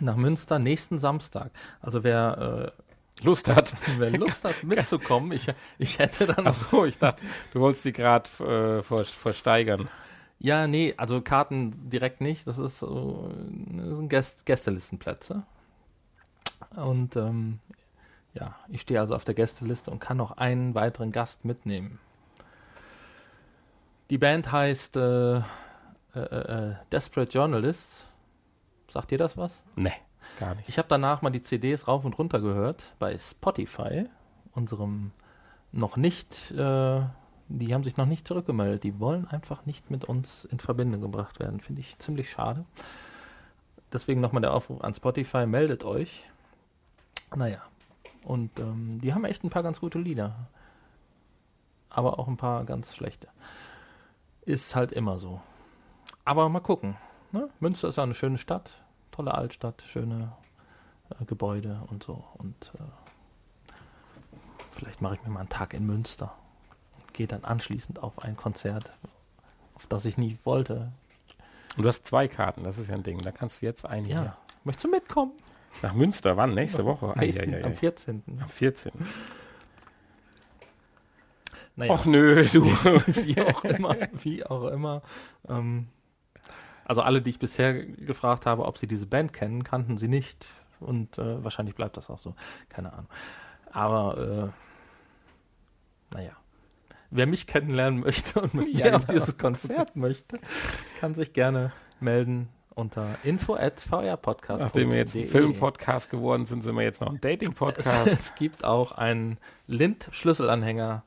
Nach Münster nächsten Samstag. Also wer äh, Lust hat. Wer Lust hat mitzukommen, ich, ich hätte dann. Achso, ich dachte, du wolltest die gerade äh, versteigern. Ja, nee, also Karten direkt nicht. Das ist, so, das sind Gäst Gästelistenplätze. Und ähm, ja, ich stehe also auf der Gästeliste und kann noch einen weiteren Gast mitnehmen. Die Band heißt äh, äh, äh, Desperate Journalists. Sagt dir das was? Nee, gar nicht. Ich habe danach mal die CDs rauf und runter gehört bei Spotify, unserem noch nicht, äh, die haben sich noch nicht zurückgemeldet. Die wollen einfach nicht mit uns in Verbindung gebracht werden. Finde ich ziemlich schade. Deswegen nochmal der Aufruf an Spotify, meldet euch. Naja, und ähm, die haben echt ein paar ganz gute Lieder. Aber auch ein paar ganz schlechte. Ist halt immer so. Aber mal gucken. Ne? Münster ist ja eine schöne Stadt, tolle Altstadt, schöne äh, Gebäude und so. Und äh, vielleicht mache ich mir mal einen Tag in Münster und gehe dann anschließend auf ein Konzert, auf das ich nie wollte. Und du hast zwei Karten, das ist ja ein Ding. Da kannst du jetzt ein Ja. Möchtest du mitkommen? Nach Münster, wann? Nächste Woche? Nächsten, Ei, am ei. 14. Am 14. Naja. Och nö, du. wie auch immer, wie auch immer. Ähm, also alle, die ich bisher gefragt habe, ob sie diese Band kennen, kannten sie nicht. Und äh, wahrscheinlich bleibt das auch so. Keine Ahnung. Aber äh, naja. Wer mich kennenlernen möchte und mit Ja, mir auf dieses Konzert möchte, kann sich gerne melden unter info at vrpodcast. Nachdem wir jetzt ein Filmpodcast geworden sind, sind wir jetzt noch ein Dating-Podcast. Es gibt auch einen Lind-Schlüsselanhänger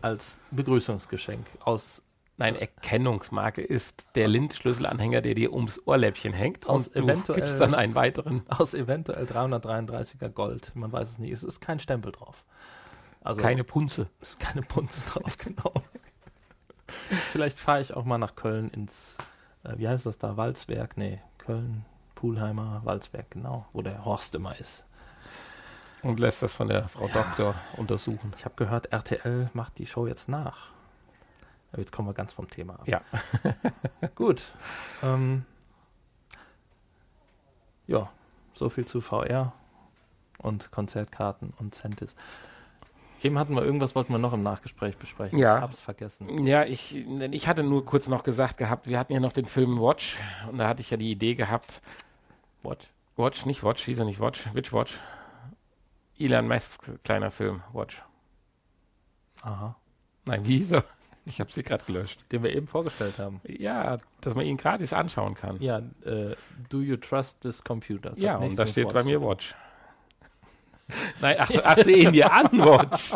als Begrüßungsgeschenk aus Nein, Erkennungsmarke ist der Lind-Schlüsselanhänger, der dir ums Ohrläppchen hängt. Aus und du gibst dann einen weiteren. aus eventuell 333er Gold. Man weiß es nicht. Es ist kein Stempel drauf. Also Keine Punze. es ist keine Punze drauf, genau. Vielleicht fahre ich auch mal nach Köln ins, äh, wie heißt das da, Walzwerk? Nee, Köln, Pulheimer, Walzwerk, genau, wo der Horst immer ist. Und lässt das von der Frau Doktor untersuchen. Ich habe gehört, RTL macht die Show jetzt nach. Aber jetzt kommen wir ganz vom Thema ab. Ja. Gut. Ähm, ja, so viel zu VR und Konzertkarten und Centis. Eben hatten wir irgendwas, wollten wir noch im Nachgespräch besprechen. Ja. Ich hab's vergessen. Ja, ich, ich hatte nur kurz noch gesagt gehabt, wir hatten ja noch den Film Watch und da hatte ich ja die Idee gehabt, Watch. Watch, nicht Watch, hieß er nicht Watch, Which Watch? Elon Musks kleiner Film, Watch. Aha. Nein, wie hieß er? Ich habe sie gerade gelöscht. Den wir eben vorgestellt haben. Ja, dass man ihn gratis anschauen kann. Ja, äh, Do You Trust This Computer? Das Ja, und da steht bei Watch mir zu tun. Nein, ach, ach sehen dir an, Watch.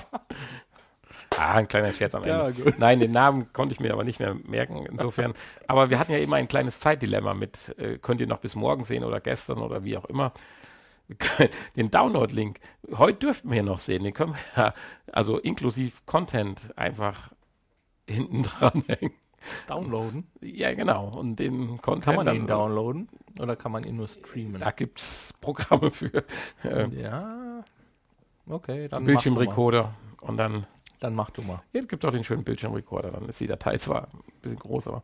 Ah, ein kleiner Scherz am Ja, Ende. gut. Nein, den Namen konnte ich mir aber nicht mehr merken. Insofern. Aber wir hatten ja immer ein kleines Zeitdilemma mit, äh, könnt ihr noch bis morgen sehen oder gestern oder wie auch immer. Den Download-Link, heute dürften wir noch sehen. Den können wir ja, also inklusive Content einfach hinten dran hängen. Downloaden? Ja, genau. Und den Content. Kann man dann- ihn downloaden? Oder kann man ihn nur streamen? Da gibt es Programme für. Äh, Ja. Okay, dann Bildschirmrekorder und dann. Dann mach du mal. Ja, es gibt auch den schönen Bildschirmrekorder, dann ist die Datei zwar ein bisschen groß, aber.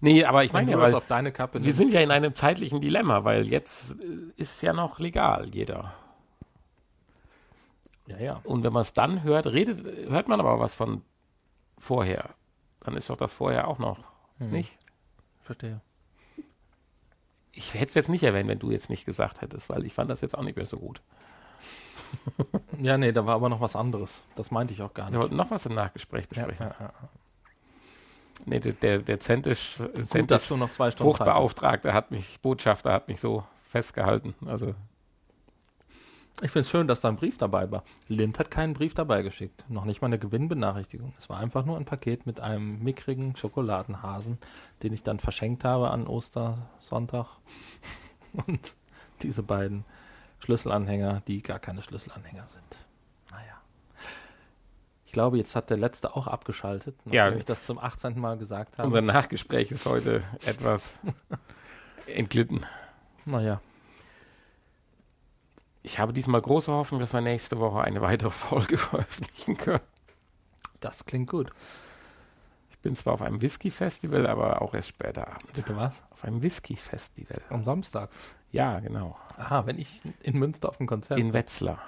Nee, aber ich meine ja, weil auf deine Kappe wir sind ja in einem zeitlichen Dilemma, weil jetzt äh, ist ja noch legal jeder. Ja, ja. Und wenn man es dann hört, redet, hört man aber was von vorher. Dann ist doch das vorher auch noch Hm. nicht. Verstehe. Ich hätte es jetzt nicht erwähnt, wenn du jetzt nicht gesagt hättest, weil ich fand das jetzt auch nicht mehr so gut. Ja, nee, da war aber noch was anderes. Das meinte ich auch gar Wir nicht. wollten noch was im Nachgespräch Ja, besprechen. ja, ja. Nee, der, der, der Zentisch, Gut, Zentisch noch zwei Stunden. Fruchtbeauftragte hat mich, Botschafter hat mich so festgehalten. Also Ich finde es schön, dass da ein Brief dabei war. Lind hat keinen Brief dabei geschickt. Noch nicht mal eine Gewinnbenachrichtigung. Es war einfach nur ein Paket mit einem mickrigen Schokoladenhasen, den ich dann verschenkt habe an Ostersonntag. Und diese beiden Schlüsselanhänger, die gar keine Schlüsselanhänger sind. Naja. Ich glaube, jetzt hat der letzte auch abgeschaltet, nachdem Ja. ich das zum 18. Mal gesagt habe. unser Nachgespräch ist heute etwas entglitten. naja. Ich habe diesmal große Hoffnung, dass wir nächste Woche eine weitere Folge veröffentlichen können. Das klingt gut. Ich bin zwar auf einem Whisky-Festival, aber auch erst später Abend. Bitte was? Auf einem Whisky-Festival. Am Samstag. Ja, genau. Aha, wenn ich in Münster auf dem Konzert In Wetzlar.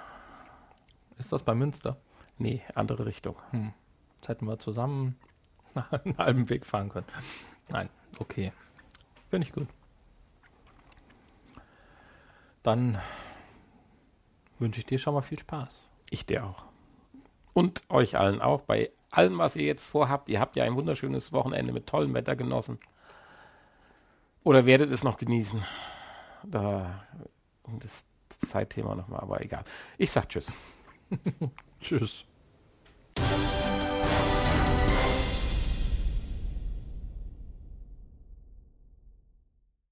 Ist das bei Münster? Nee, andere Richtung. Hm. Jetzt hätten wir zusammen einen halben Weg fahren können. Nein, okay. Finde ich gut. Dann wünsche ich dir schon mal viel Spaß. Ich dir auch. Und euch allen auch. Bei allem, was ihr jetzt vorhabt. Ihr habt ja ein wunderschönes Wochenende mit tollem Wetter genossen. Oder werdet es noch genießen. Da das Zeitthema nochmal, aber egal. Ich sag Tschüss. Tschüss.